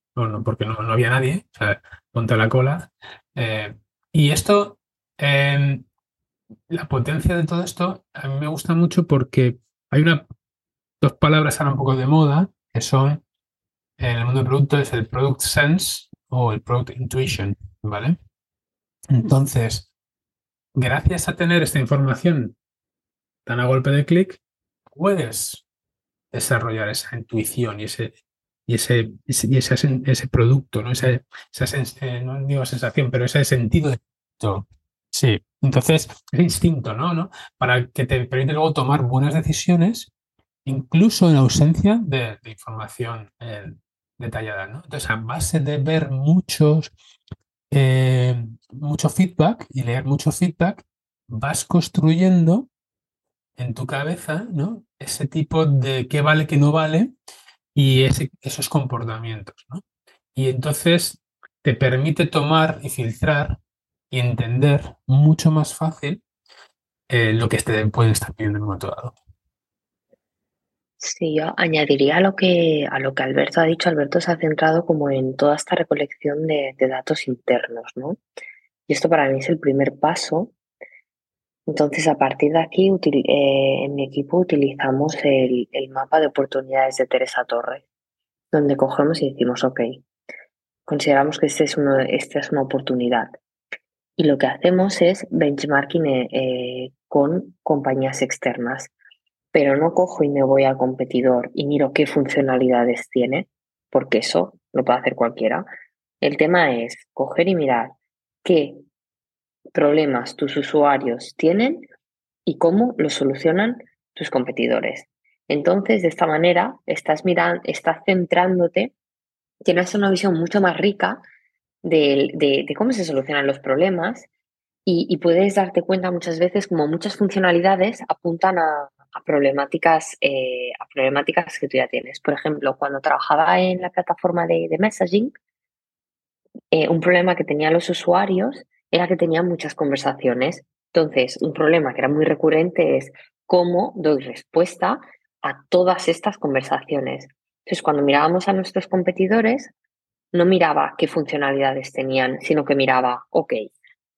porque no, había nadie, o sea, ponte la cola. Eh, y esto, em, la potencia de todo esto, a mí me gusta mucho porque hay una, dos palabras ahora un poco de moda, que son, en el mundo del producto, es el product sense o el product intuition, ¿vale? Entonces, gracias a tener esta información tan a golpe de clic, puedes desarrollar esa intuición y ese, y ese, ese, ese, producto, ¿no? Esa, esa eh, no digo sensación, pero ese sentido de Sí, entonces, ese instinto, ¿no? ¿no? Para que te permite luego tomar buenas decisiones, incluso en ausencia de, información eh, detallada. Entonces, a base de ver muchos, eh, mucho feedback y leer mucho feedback, vas construyendo en tu cabeza, ¿no? Ese tipo de qué vale, qué no vale, y esos comportamientos. ¿no? Y entonces te permite tomar y filtrar y entender mucho más fácil eh, lo que te puede estar pidiendo en un momento dado.
Sí, yo añadiría a lo que a lo que Alberto ha dicho. Alberto se ha centrado como en toda esta recolección de, datos internos, ¿no? Y esto para mí es el primer paso. Entonces, a partir de aquí, eh, en mi equipo utilizamos el, mapa de oportunidades de Teresa Torres, donde cogemos y decimos, ok, consideramos que este es esta es una oportunidad. Y lo que hacemos es benchmarking eh, eh, con compañías externas, pero no cojo y me voy al competidor y miro qué funcionalidades tiene, porque eso lo puede hacer cualquiera. El tema es coger y mirar qué problemas tus usuarios tienen y cómo los solucionan tus competidores. Entonces, de esta manera, estás mirando, estás centrándote, tienes una visión mucho más rica de, cómo se solucionan los problemas y, puedes darte cuenta muchas veces como muchas funcionalidades apuntan a, problemáticas, eh, a problemáticas que tú ya tienes. Por ejemplo, cuando trabajaba en la plataforma de, messaging, eh, un problema que tenían los usuarios era que tenían muchas conversaciones. Entonces, un problema que era muy recurrente es cómo doy respuesta a todas estas conversaciones. Entonces, cuando mirábamos a nuestros competidores, no miraba qué funcionalidades tenían, sino que miraba, ok,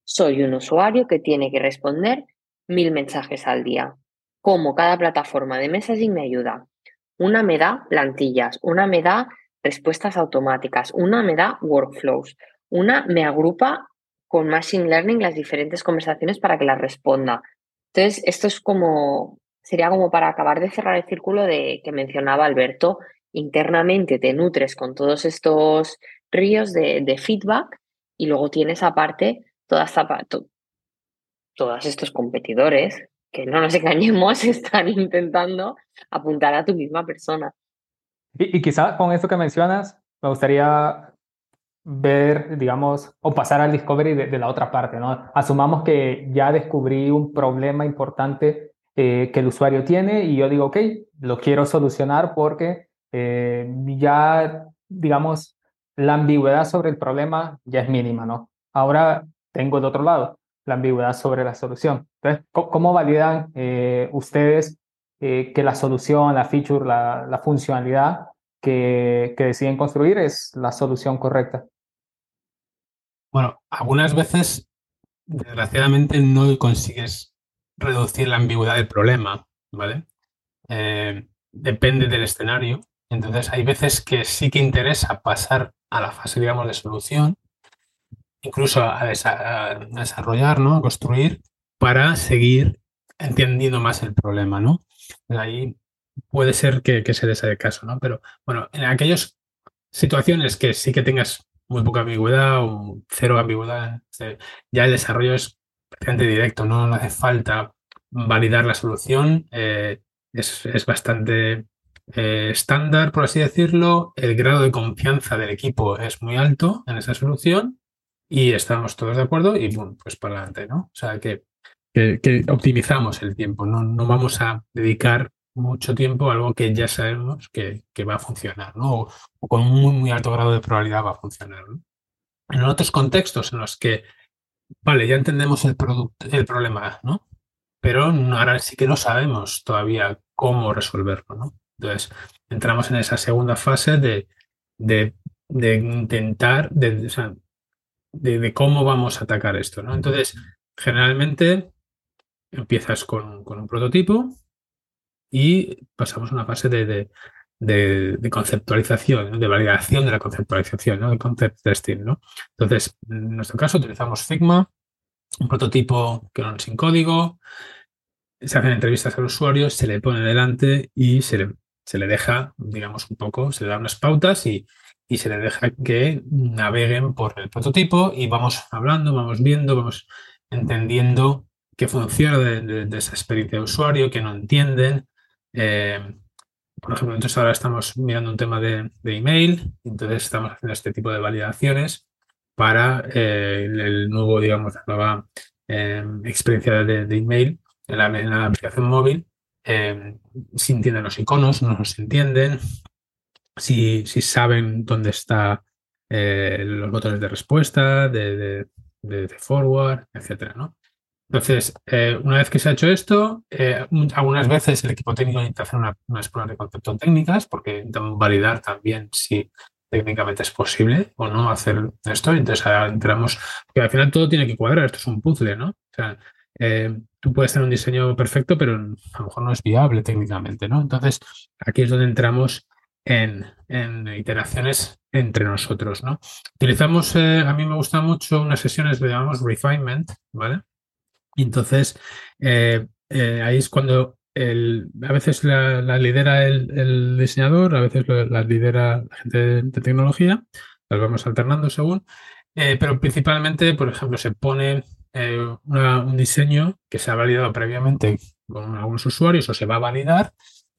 soy un usuario que tiene que responder mil mensajes al día. ¿Cómo cada plataforma de messaging me ayuda? Una me da plantillas, una me da respuestas automáticas, una me da workflows, una me agrupa con Machine Learning las diferentes conversaciones para que las responda. Entonces, esto es como, sería como para acabar de cerrar el círculo de que mencionaba Alberto, internamente te nutres con todos estos ríos de, feedback y luego tienes aparte toda esta, todos estos competidores que no nos engañemos, están intentando apuntar a tu misma persona.
Y, y quizá con eso que mencionas, me gustaría ver, digamos, o pasar al discovery de, la otra parte, ¿no? Asumamos que ya descubrí un problema importante eh, que el usuario tiene y yo digo, ok, lo quiero solucionar porque eh, ya, digamos, la ambigüedad sobre el problema ya es mínima, ¿no? Ahora tengo de otro lado, la ambigüedad sobre la solución. Entonces, ¿cómo validan eh, ustedes eh, que la solución, la feature, la, funcionalidad que, que, deciden construir es la solución correcta?
Bueno, algunas veces, desgraciadamente, no consigues reducir la ambigüedad del problema, ¿vale? Eh, depende del escenario. Entonces, hay veces que sí que interesa pasar a la fase, digamos, de solución, incluso a, desarrollar, ¿no? A construir para seguir entendiendo más el problema, ¿no? Ahí puede ser que, se les el caso, ¿no? Pero bueno, en aquellas situaciones que sí que tengas muy poca ambigüedad o cero ambigüedad, ya el desarrollo es prácticamente directo, no, no hace falta validar la solución, eh, es, es, bastante eh, estándar, por así decirlo, el grado de confianza del equipo es muy alto en esa solución y estamos todos de acuerdo y pues para adelante, ¿no? O sea que, que, optimizamos el tiempo, ¿no? no vamos a dedicar mucho tiempo a algo que ya sabemos que, que va a funcionar, ¿no? O, con un muy, muy alto grado de probabilidad va a funcionar. En otros contextos en los que, vale, ya entendemos el, el problema, ¿no? Pero ahora sí que no sabemos todavía cómo resolverlo, ¿no? Entonces, entramos en esa segunda fase de, de, de intentar, de, de, cómo vamos a atacar esto. ¿no? Entonces, generalmente empiezas con, un prototipo y pasamos a una fase de, conceptualización, de validación de la conceptualización, ¿no? de concept testing. ¿no? Entonces, en nuestro caso utilizamos Figma, un prototipo que no sin código, se hacen entrevistas al usuario, se le pone delante y se le, se le deja, digamos, un poco, se le da unas pautas y, y se le deja que naveguen por el prototipo y vamos hablando, vamos viendo, vamos entendiendo qué funciona de, esa experiencia de usuario, que no entienden. Eh, por ejemplo, entonces ahora estamos mirando un tema de, email, entonces estamos haciendo este tipo de validaciones para eh, el, nuevo, digamos, la nueva eh, experiencia de, email en la, aplicación móvil. si entienden los iconos, no nos entienden, si, si saben dónde están eh, los botones de respuesta, de, forward, etcétera, ¿no? Entonces, eh, una vez que se ha hecho esto, eh, algunas veces el equipo técnico necesita hacer una, unas pruebas de concepto técnicas porque intentan validar también si técnicamente es posible o no hacer esto. Entonces, entramos, porque al final todo tiene que cuadrar, esto es un puzzle, ¿no? O sea, tú puedes tener un diseño perfecto, pero a lo mejor no es viable técnicamente, ¿no? Entonces, aquí es donde entramos en, iteraciones entre nosotros. ¿no? Utilizamos, eh, a mí me gusta mucho unas sesiones que llamamos refinement, ¿vale? Entonces eh, eh, ahí es cuando a veces la, lidera el, diseñador, a veces la lidera la gente de, tecnología, las vamos alternando según, pero principalmente, por ejemplo, se pone un diseño que se ha validado previamente con algunos usuarios o se va a validar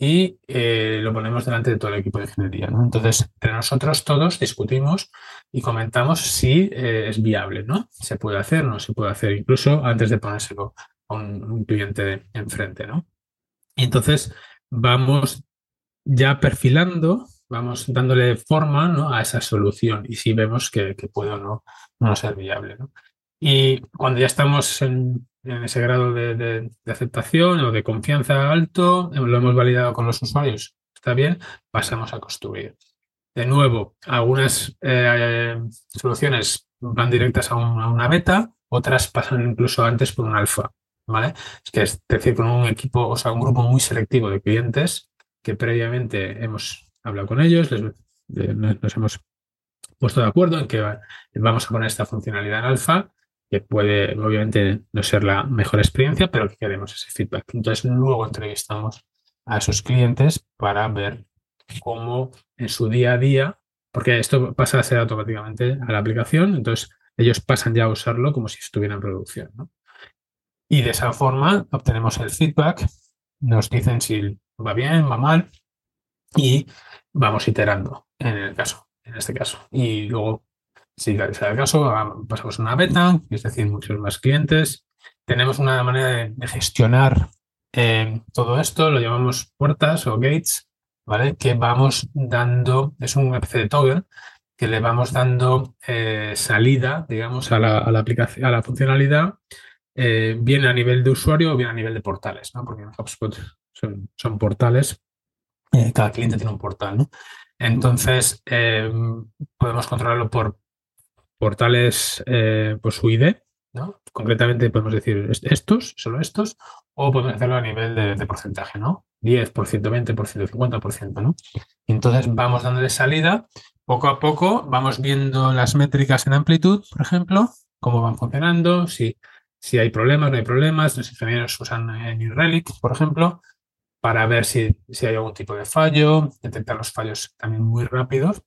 y eh, lo ponemos delante de todo el equipo de ingeniería. Entonces, entre nosotros todos discutimos y comentamos si eh, es viable, ¿no? Se puede hacer, no se puede hacer, incluso antes de ponérselo a un, cliente enfrente, ¿no? Y entonces vamos ya perfilando, vamos dándole forma a esa solución y si vemos que, puede o no, no ser viable. ¿no? Y cuando ya estamos en, ese grado de, aceptación o de confianza alto, lo hemos validado con los usuarios, está bien, pasamos a construir. De nuevo, algunas eh, soluciones van directas a, una beta, otras pasan incluso antes por un alfa, ¿vale? Es que es decir, con un equipo, o sea, un grupo muy selectivo de clientes que previamente hemos hablado con ellos, nos hemos puesto de acuerdo en que vamos a poner esta funcionalidad en alfa que puede obviamente no ser la mejor experiencia, pero que queremos ese feedback. Entonces luego entrevistamos a esos clientes para ver cómo en su día a día, porque esto pasa a ser automáticamente a la aplicación, entonces ellos pasan ya a usarlo como si estuviera en producción. Y de esa forma obtenemos el feedback, nos dicen si va bien, va mal, y vamos iterando en el caso, en este caso. Y luego si el caso, pasamos una beta, es decir, muchos más clientes. Tenemos una manera de, gestionar eh, todo esto, lo llamamos puertas o gates, ¿vale? Que vamos dando, es un especie de toggle que le vamos dando eh, salida, digamos, a la, aplicación, a la funcionalidad eh, bien a nivel de usuario o bien a nivel de portales, ¿no? Porque en HubSpot son, son portales, cada cliente tiene un portal, ¿no? Entonces, podemos controlarlo por portales, por su ID, ¿no? Concretamente podemos decir estos, solo estos, o podemos hacerlo a nivel de, porcentaje, ¿no? 10%, 20%, 50%, ¿no? entonces vamos dándole salida, poco a poco vamos viendo las métricas en amplitud, por ejemplo, cómo van funcionando, si, si hay problemas, no hay problemas, los ingenieros usan New Relic, por ejemplo, para ver si, si hay algún tipo de fallo, detectar los fallos también muy rápidos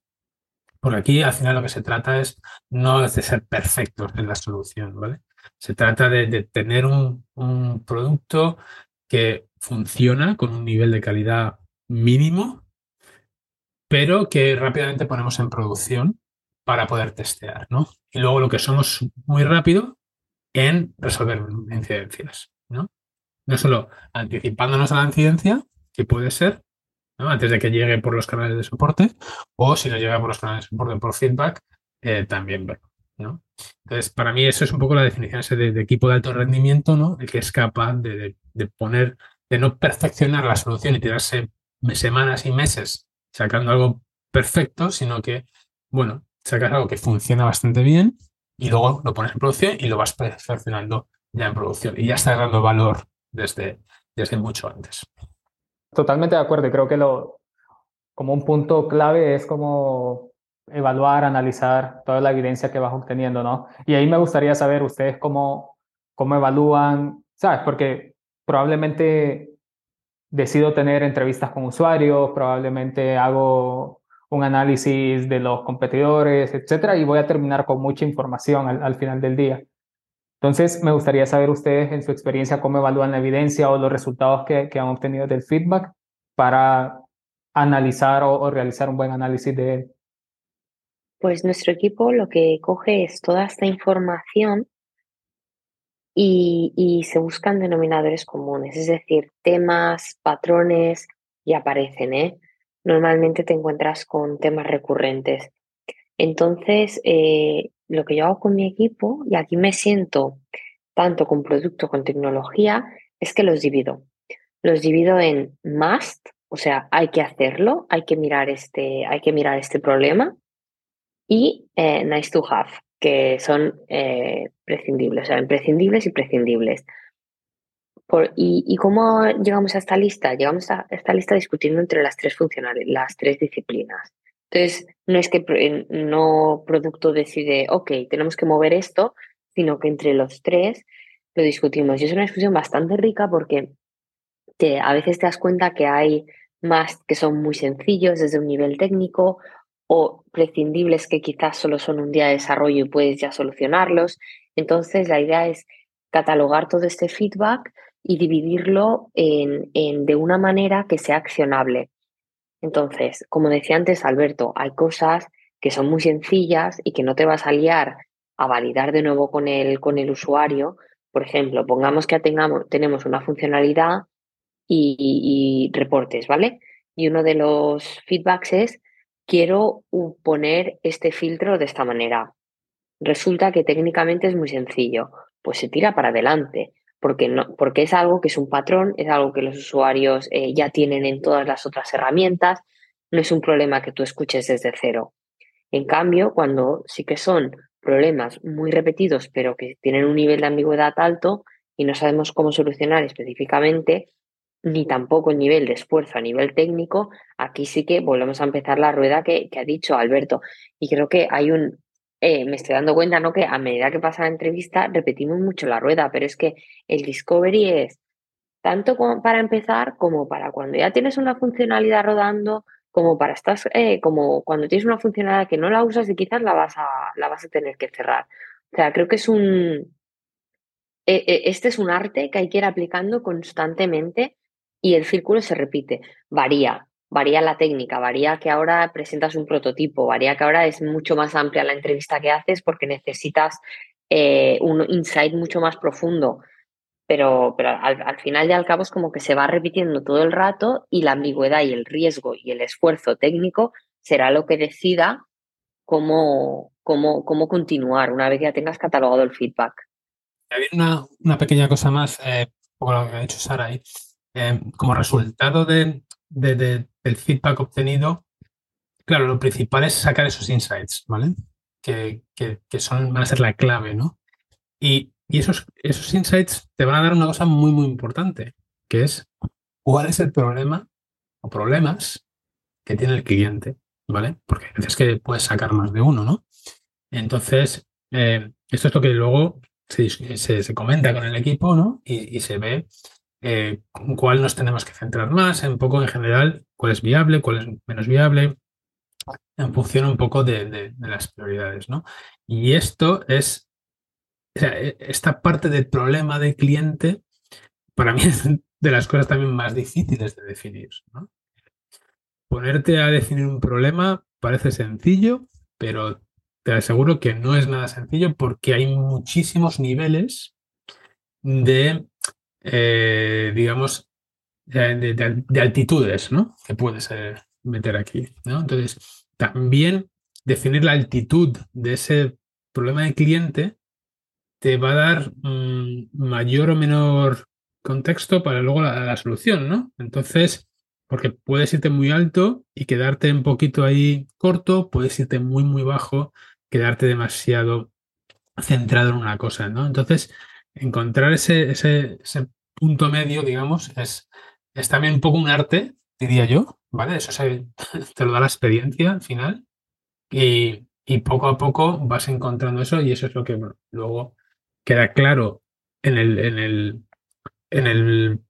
porque aquí al final lo que se trata es no de ser perfectos en la solución, ¿vale? Se trata de, tener un, producto que funciona con un nivel de calidad mínimo, pero que rápidamente ponemos en producción para poder testear, ¿no? Y luego lo que somos muy rápido en resolver incidencias, ¿no? No solo anticipándonos a la incidencia, que puede ser, antes de que llegue por los canales de soporte, o si no llega por los canales de soporte por feedback, eh, también ¿no? Entonces, para mí eso es un poco la definición de, equipo de alto rendimiento, ¿no? El que es capaz de, poner, de no perfeccionar la solución y tirarse semanas y meses sacando algo perfecto, sino que, bueno, sacas algo que funciona bastante bien y luego lo pones en producción y lo vas perfeccionando ya en producción y ya está dando valor desde, desde mucho antes.
Totalmente de acuerdo. Creo que lo, como un punto clave es como evaluar, analizar toda la evidencia que vas obteniendo, ¿no? Y ahí me gustaría saber ustedes cómo, cómo evalúan, ¿sabes? Porque probablemente decido tener entrevistas con usuarios, probablemente hago un análisis de los competidores, etcétera, y voy a terminar con mucha información al final del día. Entonces, me gustaría saber ustedes en su experiencia cómo evalúan la evidencia o los resultados que, han obtenido del feedback para analizar o, realizar un buen análisis de él.
Pues nuestro equipo lo que coge es toda esta información y, se buscan denominadores comunes, es decir, temas, patrones y aparecen. ¿eh? Normalmente te encuentras con temas recurrentes. Entonces, eh, lo que yo hago con mi equipo, y aquí me siento tanto con producto, con tecnología, es que los divido. Los divido en must, o sea, hay que hacerlo, hay que mirar este, hay que mirar este problema, y eh, nice to have, que son eh, prescindibles, o sea, imprescindibles y prescindibles. y, ¿Y cómo llegamos a esta lista? Llegamos a esta lista discutiendo entre las tres funcionales, las tres disciplinas. Entonces, no es que no producto decide, ok, tenemos que mover esto, sino que entre los tres lo discutimos. Y es una discusión bastante rica porque te, a veces te das cuenta que hay más que son muy sencillos desde un nivel técnico o prescindibles que quizás solo son un día de desarrollo y puedes ya solucionarlos. Entonces, la idea es catalogar todo este feedback y dividirlo en, de una manera que sea accionable. Entonces, como decía antes Alberto, hay cosas que son muy sencillas y que no te vas a liar a validar de nuevo con el, con el usuario. Por ejemplo, pongamos que tengamos, tenemos una funcionalidad y, reportes, ¿vale? Y uno de los feedbacks es, quiero poner este filtro de esta manera. Resulta que técnicamente es muy sencillo, pues se tira para adelante porque, no, porque es algo que es un patrón, es algo que los usuarios eh, ya tienen en todas las otras herramientas, no es un problema que tú escuches desde cero. En cambio, cuando sí que son problemas muy repetidos, pero que tienen un nivel de ambigüedad alto y no sabemos cómo solucionar específicamente, ni tampoco el nivel de esfuerzo a nivel técnico, aquí sí que volvemos a empezar la rueda que, que ha dicho Alberto. Y creo que hay un, eh, me estoy dando cuenta ¿no? que a medida que pasa la entrevista repetimos mucho la rueda, pero es que el discovery es tanto como para empezar como para cuando ya tienes una funcionalidad rodando, como para estás, eh, como cuando tienes una funcionalidad que no la usas y quizás la vas a, la vas a tener que cerrar. O sea, creo que es un, e, e, este es un arte que hay que ir aplicando constantemente y el círculo se repite, varía varía la técnica, varía que ahora presentas un prototipo, varía que ahora es mucho más amplia la entrevista que haces porque necesitas eh, un insight mucho más profundo. Pero, pero al, final y al cabo es como que se va repitiendo todo el rato y la ambigüedad y el riesgo y el esfuerzo técnico será lo que decida cómo, cómo, cómo continuar una vez que ya tengas catalogado el feedback.
Una, pequeña cosa más, eh, como lo que ha dicho Sara ahí. Eh, como resultado de, del feedback obtenido, claro, lo principal es sacar esos insights, ¿vale? Que, que, son, van a ser la clave, ¿no? Y, y, esos, esos insights te van a dar una cosa muy, muy importante, que es cuál es el problema o problemas que tiene el cliente, ¿vale? Porque es que puedes sacar más de uno, ¿no? Entonces, eh, esto es lo que luego se, se, comenta con el equipo, ¿no? Y, y se ve eh, cuál nos tenemos que centrar más, un poco en general, cuál es viable, cuál es menos viable, en función un poco de, las prioridades, ¿no? Y esto es, e, esta parte del problema del cliente, para mí es de las cosas también más difíciles de definir, ¿no? Ponerte a definir un problema parece sencillo, pero te aseguro que no es nada sencillo porque hay muchísimos niveles de eh, digamos, de, altitudes, ¿no? Que puedes meter aquí, ¿no? Entonces, también definir la altitud de ese problema de cliente te va a dar mm, mayor o menor contexto para luego la, solución, ¿no? Entonces, porque puedes irte muy alto y quedarte un poquito ahí corto, puedes irte muy, muy bajo, quedarte demasiado centrado en una cosa, ¿no? Entonces, encontrar ese, ese, punto medio, digamos, es, es también un poco un arte, diría yo, ¿vale? Eso te lo da la experiencia al final y, poco a poco vas encontrando eso y eso es lo que luego queda claro en el, en el, en el,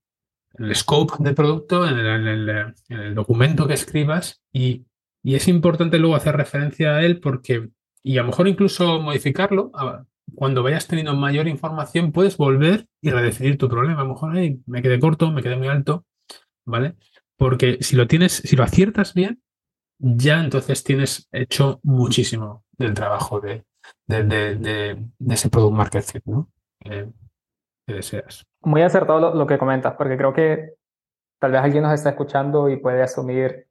scope del producto, en el, en el, documento que escribas y, y es importante luego hacer referencia a él porque, y a lo mejor incluso modificarlo, cuando vayas teniendo mayor información, puedes volver y redefinir tu problema. A lo mejor me quedé corto, me quedé muy alto, ¿vale? Porque si lo tienes, si lo aciertas bien, ya entonces tienes hecho muchísimo del trabajo de, de, ese product market fit, ¿no? que deseas.
Muy acertado lo que comentas, porque creo que tal vez alguien nos está escuchando y puede asumir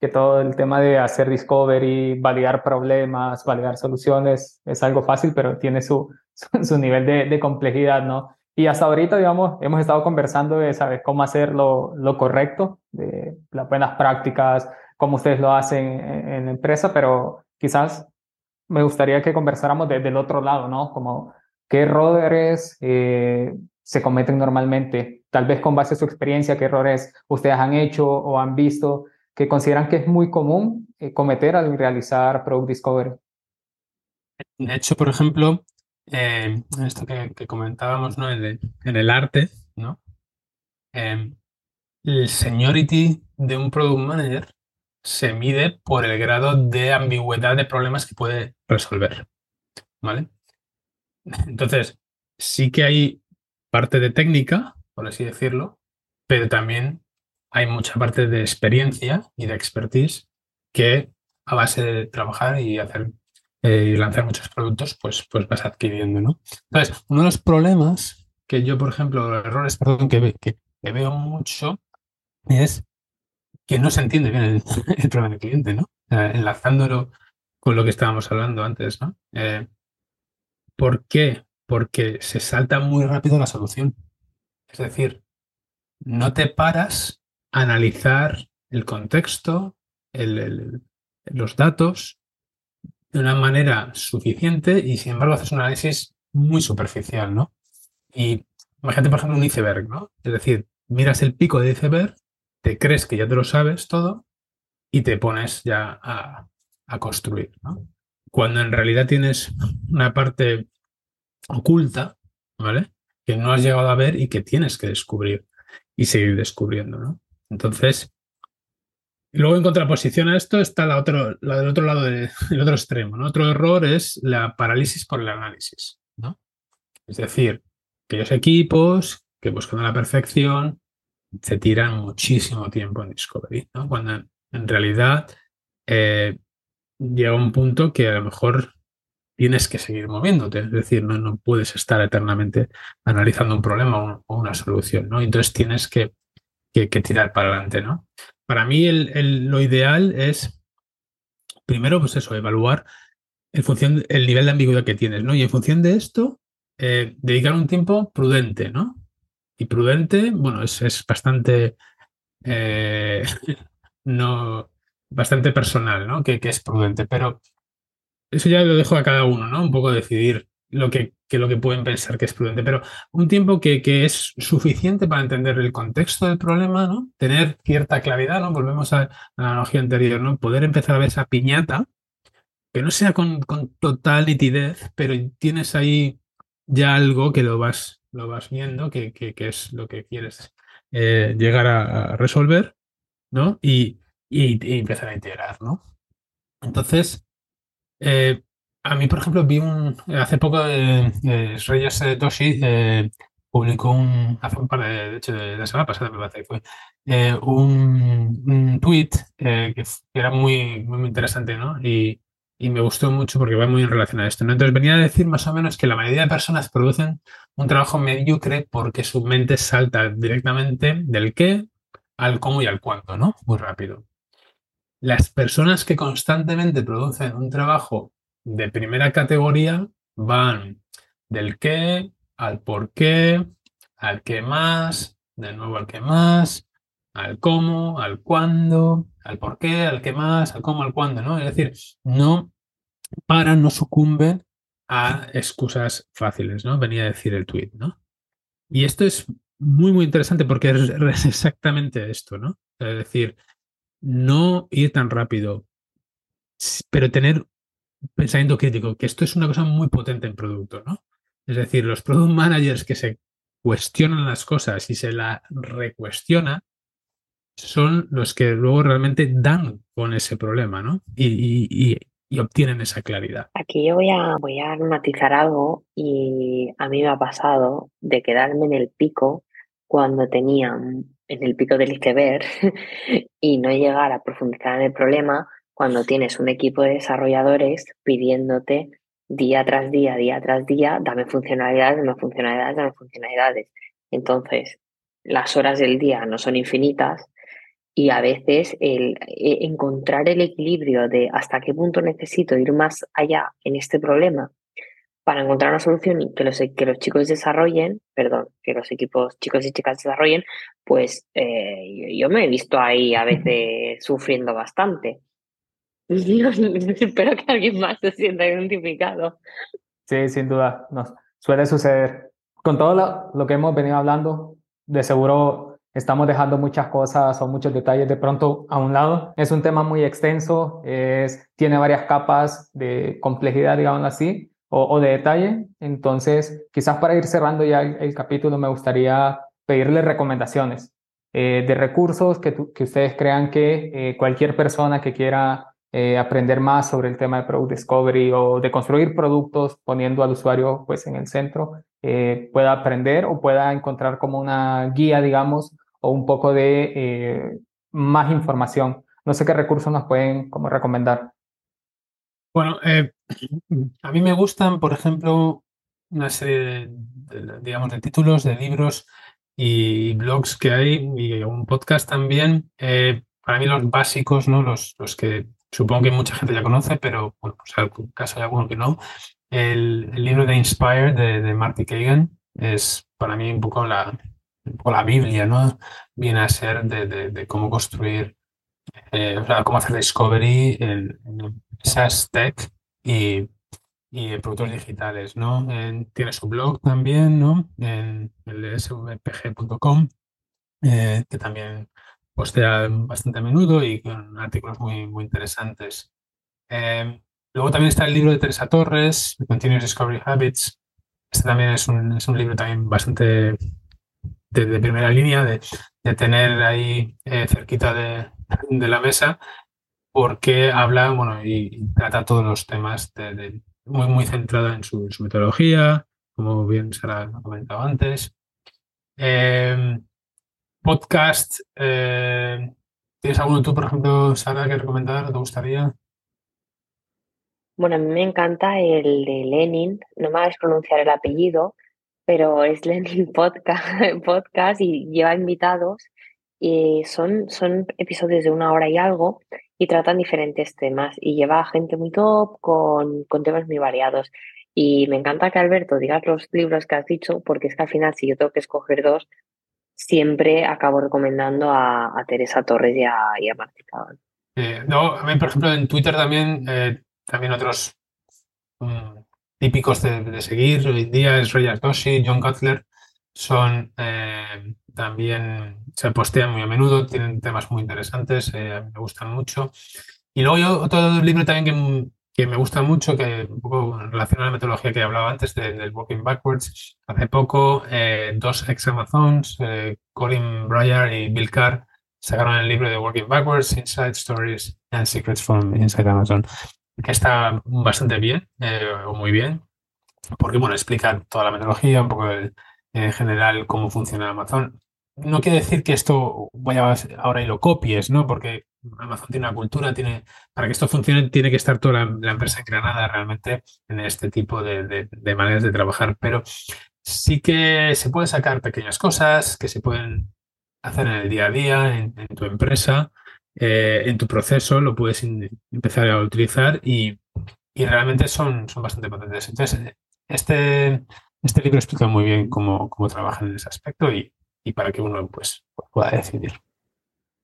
que todo el tema de hacer discovery, validar problemas, validar soluciones es algo fácil, pero tiene su, su, nivel de, complejidad, ¿no? Y hasta ahorita, digamos, hemos estado conversando de saber cómo hacer lo, lo correcto, de las buenas prácticas, cómo ustedes lo hacen en, la empresa, pero quizás me gustaría que conversáramos desde el otro lado, ¿no? Como qué errores eh, se cometen normalmente, tal vez con base a su experiencia, qué errores ustedes han hecho o han visto que consideran que es muy común eh, cometer al realizar Product Discovery.
De hecho, por ejemplo, eh, esto que, comentábamos ¿no? en, el, arte, ¿no? Eh, el seniority de un product manager se mide por el grado de ambigüedad de problemas que puede resolver. ¿Vale? Entonces, sí que hay parte de técnica, por así decirlo, pero también hay mucha parte de experiencia y de expertise que a base de trabajar y hacer eh, y lanzar muchos productos, pues, pues vas adquiriendo, ¿no? Entonces, uno de los problemas que yo, por ejemplo, errores, perdón, que, que, veo mucho es que no se entiende bien el, problema del cliente, ¿no? enlazándolo con lo que estábamos hablando antes, ¿no? Eh, ¿Por qué? Porque se salta muy rápido la solución. Es decir, no te paras analizar el contexto, los datos de una manera suficiente y sin embargo haces un análisis muy superficial, ¿no? Y imagínate, por ejemplo, un iceberg, ¿no? Es decir, miras el pico de iceberg, te crees que ya te lo sabes todo y te pones ya a, a construir, ¿no? Cuando en realidad tienes una parte oculta, ¿vale? Que no has llegado a ver y que tienes que descubrir y seguir descubriendo, ¿no? Entonces, luego en contraposición a esto está la otro, la del otro lado del otro extremo. ¿no? Otro error es la parálisis por el análisis. ¿no? Es decir, aquellos equipos que buscan la perfección se tiran muchísimo tiempo en Discovery, ¿no? cuando en, realidad eh, llega un punto que a lo mejor tienes que seguir moviéndote, es decir, no, no puedes estar eternamente analizando un problema o, una solución, ¿no? Entonces tienes que que, tirar para adelante, ¿no? Para mí el, lo ideal es, primero, pues eso, evaluar en función el nivel de ambigüedad que tienes, ¿no? Y en función de esto, eh, dedicar un tiempo prudente, ¿no? Y prudente, bueno, es, es bastante, eh, no, bastante personal, ¿no? Que, que, es prudente, pero eso ya lo dejo a cada uno, ¿no? Un poco decidir lo que, que lo que pueden pensar que es prudente, pero un tiempo que, que, es suficiente para entender el contexto del problema, ¿no? Tener cierta claridad, ¿no? Volvemos a, la analogía anterior, ¿no? Poder empezar a ver esa piñata, que no sea con, con total nitidez, pero tienes ahí ya algo que lo vas, lo vas viendo, que, que, que es lo que quieres eh, llegar a, resolver, ¿no? Y, y, y, empezar a integrar, ¿no? Entonces, eh, a mí, por ejemplo, vi un, hace poco eh, eh, Reyes Toshi publicó un, hace un par de, de hecho, de la semana pasada me parece que fue, un, un tweet que, era muy, muy interesante, ¿no? Y, y me gustó mucho porque va muy en relación a esto. ¿no? Entonces venía a decir más o menos que la mayoría de personas producen un trabajo mediocre porque su mente salta directamente del qué al cómo y al cuándo, ¿no? Muy rápido. Las personas que constantemente producen un trabajo de primera categoría van del qué al por qué, al qué más, de nuevo al qué más, al cómo, al cuándo, al por qué, al qué más, al cómo, al cuándo, ¿no? Es decir, no paran, no sucumben a excusas fáciles, ¿no? Venía a decir el tweet, ¿no? Y esto es muy, muy interesante porque es exactamente esto, ¿no? Es decir, no ir tan rápido, pero tener pensamiento crítico, que esto es una cosa muy potente en producto, ¿no? Es decir, los product managers que se cuestionan las cosas y se la recuestionan, son los que luego realmente dan con ese problema, ¿no? Y, y, y, y, obtienen esa claridad.
Aquí yo voy a, voy a matizar algo y a mí me ha pasado de quedarme en el pico cuando tenía en el pico del iceberg y no llegar a profundizar en el problema cuando tienes un equipo de desarrolladores pidiéndote día tras día, día tras día, dame funcionalidades, dame funcionalidades, dame funcionalidades. Entonces, las horas del día no son infinitas y a veces el, e, encontrar el equilibrio de hasta qué punto necesito ir más allá en este problema para encontrar una solución y que los, que los chicos desarrollen, perdón, que los equipos chicos y chicas desarrollen, pues eh, yo, me he visto ahí a veces sufriendo bastante. Espero que alguien más se sienta identificado.
Sí, sin duda, nos suele suceder. Con todo lo, lo que hemos venido hablando, de seguro estamos dejando muchas cosas o muchos detalles de pronto a un lado. Es un tema muy extenso, es, tiene varias capas de complejidad, digamos así, o, o de detalle. Entonces, quizás para ir cerrando ya el, el capítulo, me gustaría pedirle recomendaciones eh, de recursos que, tu, que, ustedes crean que eh, cualquier persona que quiera eh, aprender más sobre el tema de Product Discovery o de construir productos poniendo al usuario pues en el centro, eh, pueda aprender o pueda encontrar como una guía, digamos, o un poco de eh, más información. No sé qué recursos nos pueden como recomendar.
Bueno, a mí me gustan, por ejemplo, una serie de, digamos, de títulos, de libros y blogs que hay y un podcast también. Para mí los básicos, ¿no? Los, los que supongo que mucha gente ya conoce, pero bueno, pues caso hay alguno que no. El, el libro de Inspire de, de Marty Kagan es para mí un poco la, o la Biblia, ¿no? Viene a ser de, de, cómo construir, eh, o sea, cómo hacer discovery en, en SaaS Tech y, y productos digitales, ¿no? En, tiene su blog también, ¿no? En el svpg.com, eh, que también postea bastante a menudo y con artículos muy, muy interesantes. Eh, luego también está el libro de Teresa Torres, Continuous Discovery Habits. Este también es un, es un libro también bastante de, primera línea, de, de, tener ahí eh, cerquita de, de, la mesa, porque habla, bueno, y, trata todos los temas muy, muy centrada en su, su, metodología, como bien Sara ha comentado antes. Eh, podcast, eh, ¿tienes alguno tú, por ejemplo, Sara, que recomendar? ¿Te gustaría?
Bueno, a mí me encanta el de Lenin, no me hagas pronunciar el apellido, pero es Lenin Podcast, podcast y lleva invitados y son, son episodios de una hora y algo y tratan diferentes temas y lleva gente muy top con, con temas muy variados. Y me encanta que Alberto digas los libros que has dicho, porque es que al final, si yo tengo que escoger dos, siempre acabo recomendando a, Teresa Torres y a, y
eh, no, a mí, por ejemplo, en Twitter también, eh, también otros mm, típicos de, seguir hoy en día es Reyes Doshi, John Cutler, son eh, también, se postean muy a menudo, tienen temas muy interesantes, me gustan mucho. Y luego yo, otro libro también que, que me gusta mucho, que un poco relaciona a la metodología que hablaba antes del Walking Backwards. Hace poco, dos ex Amazons, Colin Breyer y Bill Carr, sacaron el libro de Working Backwards, Inside Stories and Secrets from Inside Amazon, que está bastante bien, eh, o muy bien, porque bueno, explica toda la metodología, un poco en general cómo funciona Amazon. No quiere decir que esto vaya ahora y lo copies, ¿no? Porque Amazon tiene una cultura, tiene, para que esto funcione, tiene que estar toda la, empresa engranada realmente en este tipo de, de maneras de trabajar. Pero sí que se pueden sacar pequeñas cosas que se pueden hacer en el día a día, en, tu empresa, eh, en tu proceso, lo puedes empezar a utilizar y, realmente son, son bastante potentes. Entonces, este, este libro explica muy bien cómo, cómo trabajan en ese aspecto y, para que uno pues, pueda decidir.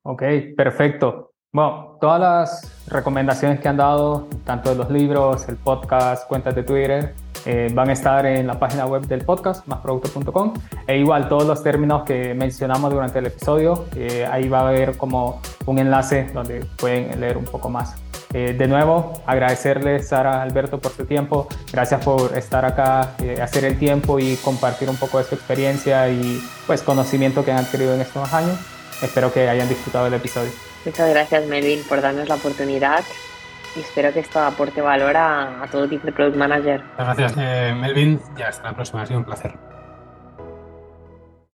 Ok, perfecto. Bueno, todas las recomendaciones que han dado, tanto de los libros, el podcast, cuentas de Twitter, eh, van a estar en la página web del podcast, másproductos.com. E igual todos los términos que mencionamos durante el episodio, eh, ahí va a haber como un enlace donde pueden leer un poco más. Eh, de nuevo, agradecerles, Sara, Alberto, por su tiempo. Gracias por estar acá, hacer el tiempo y compartir un poco de su experiencia y pues conocimiento que han adquirido en estos años. Espero que hayan disfrutado del episodio.
Muchas gracias, Melvin, por darnos la oportunidad y espero que esto aporte valor a, todo tipo de product manager.
Muchas gracias, eh, Melvin. Ya hasta la próxima, ha sido un placer.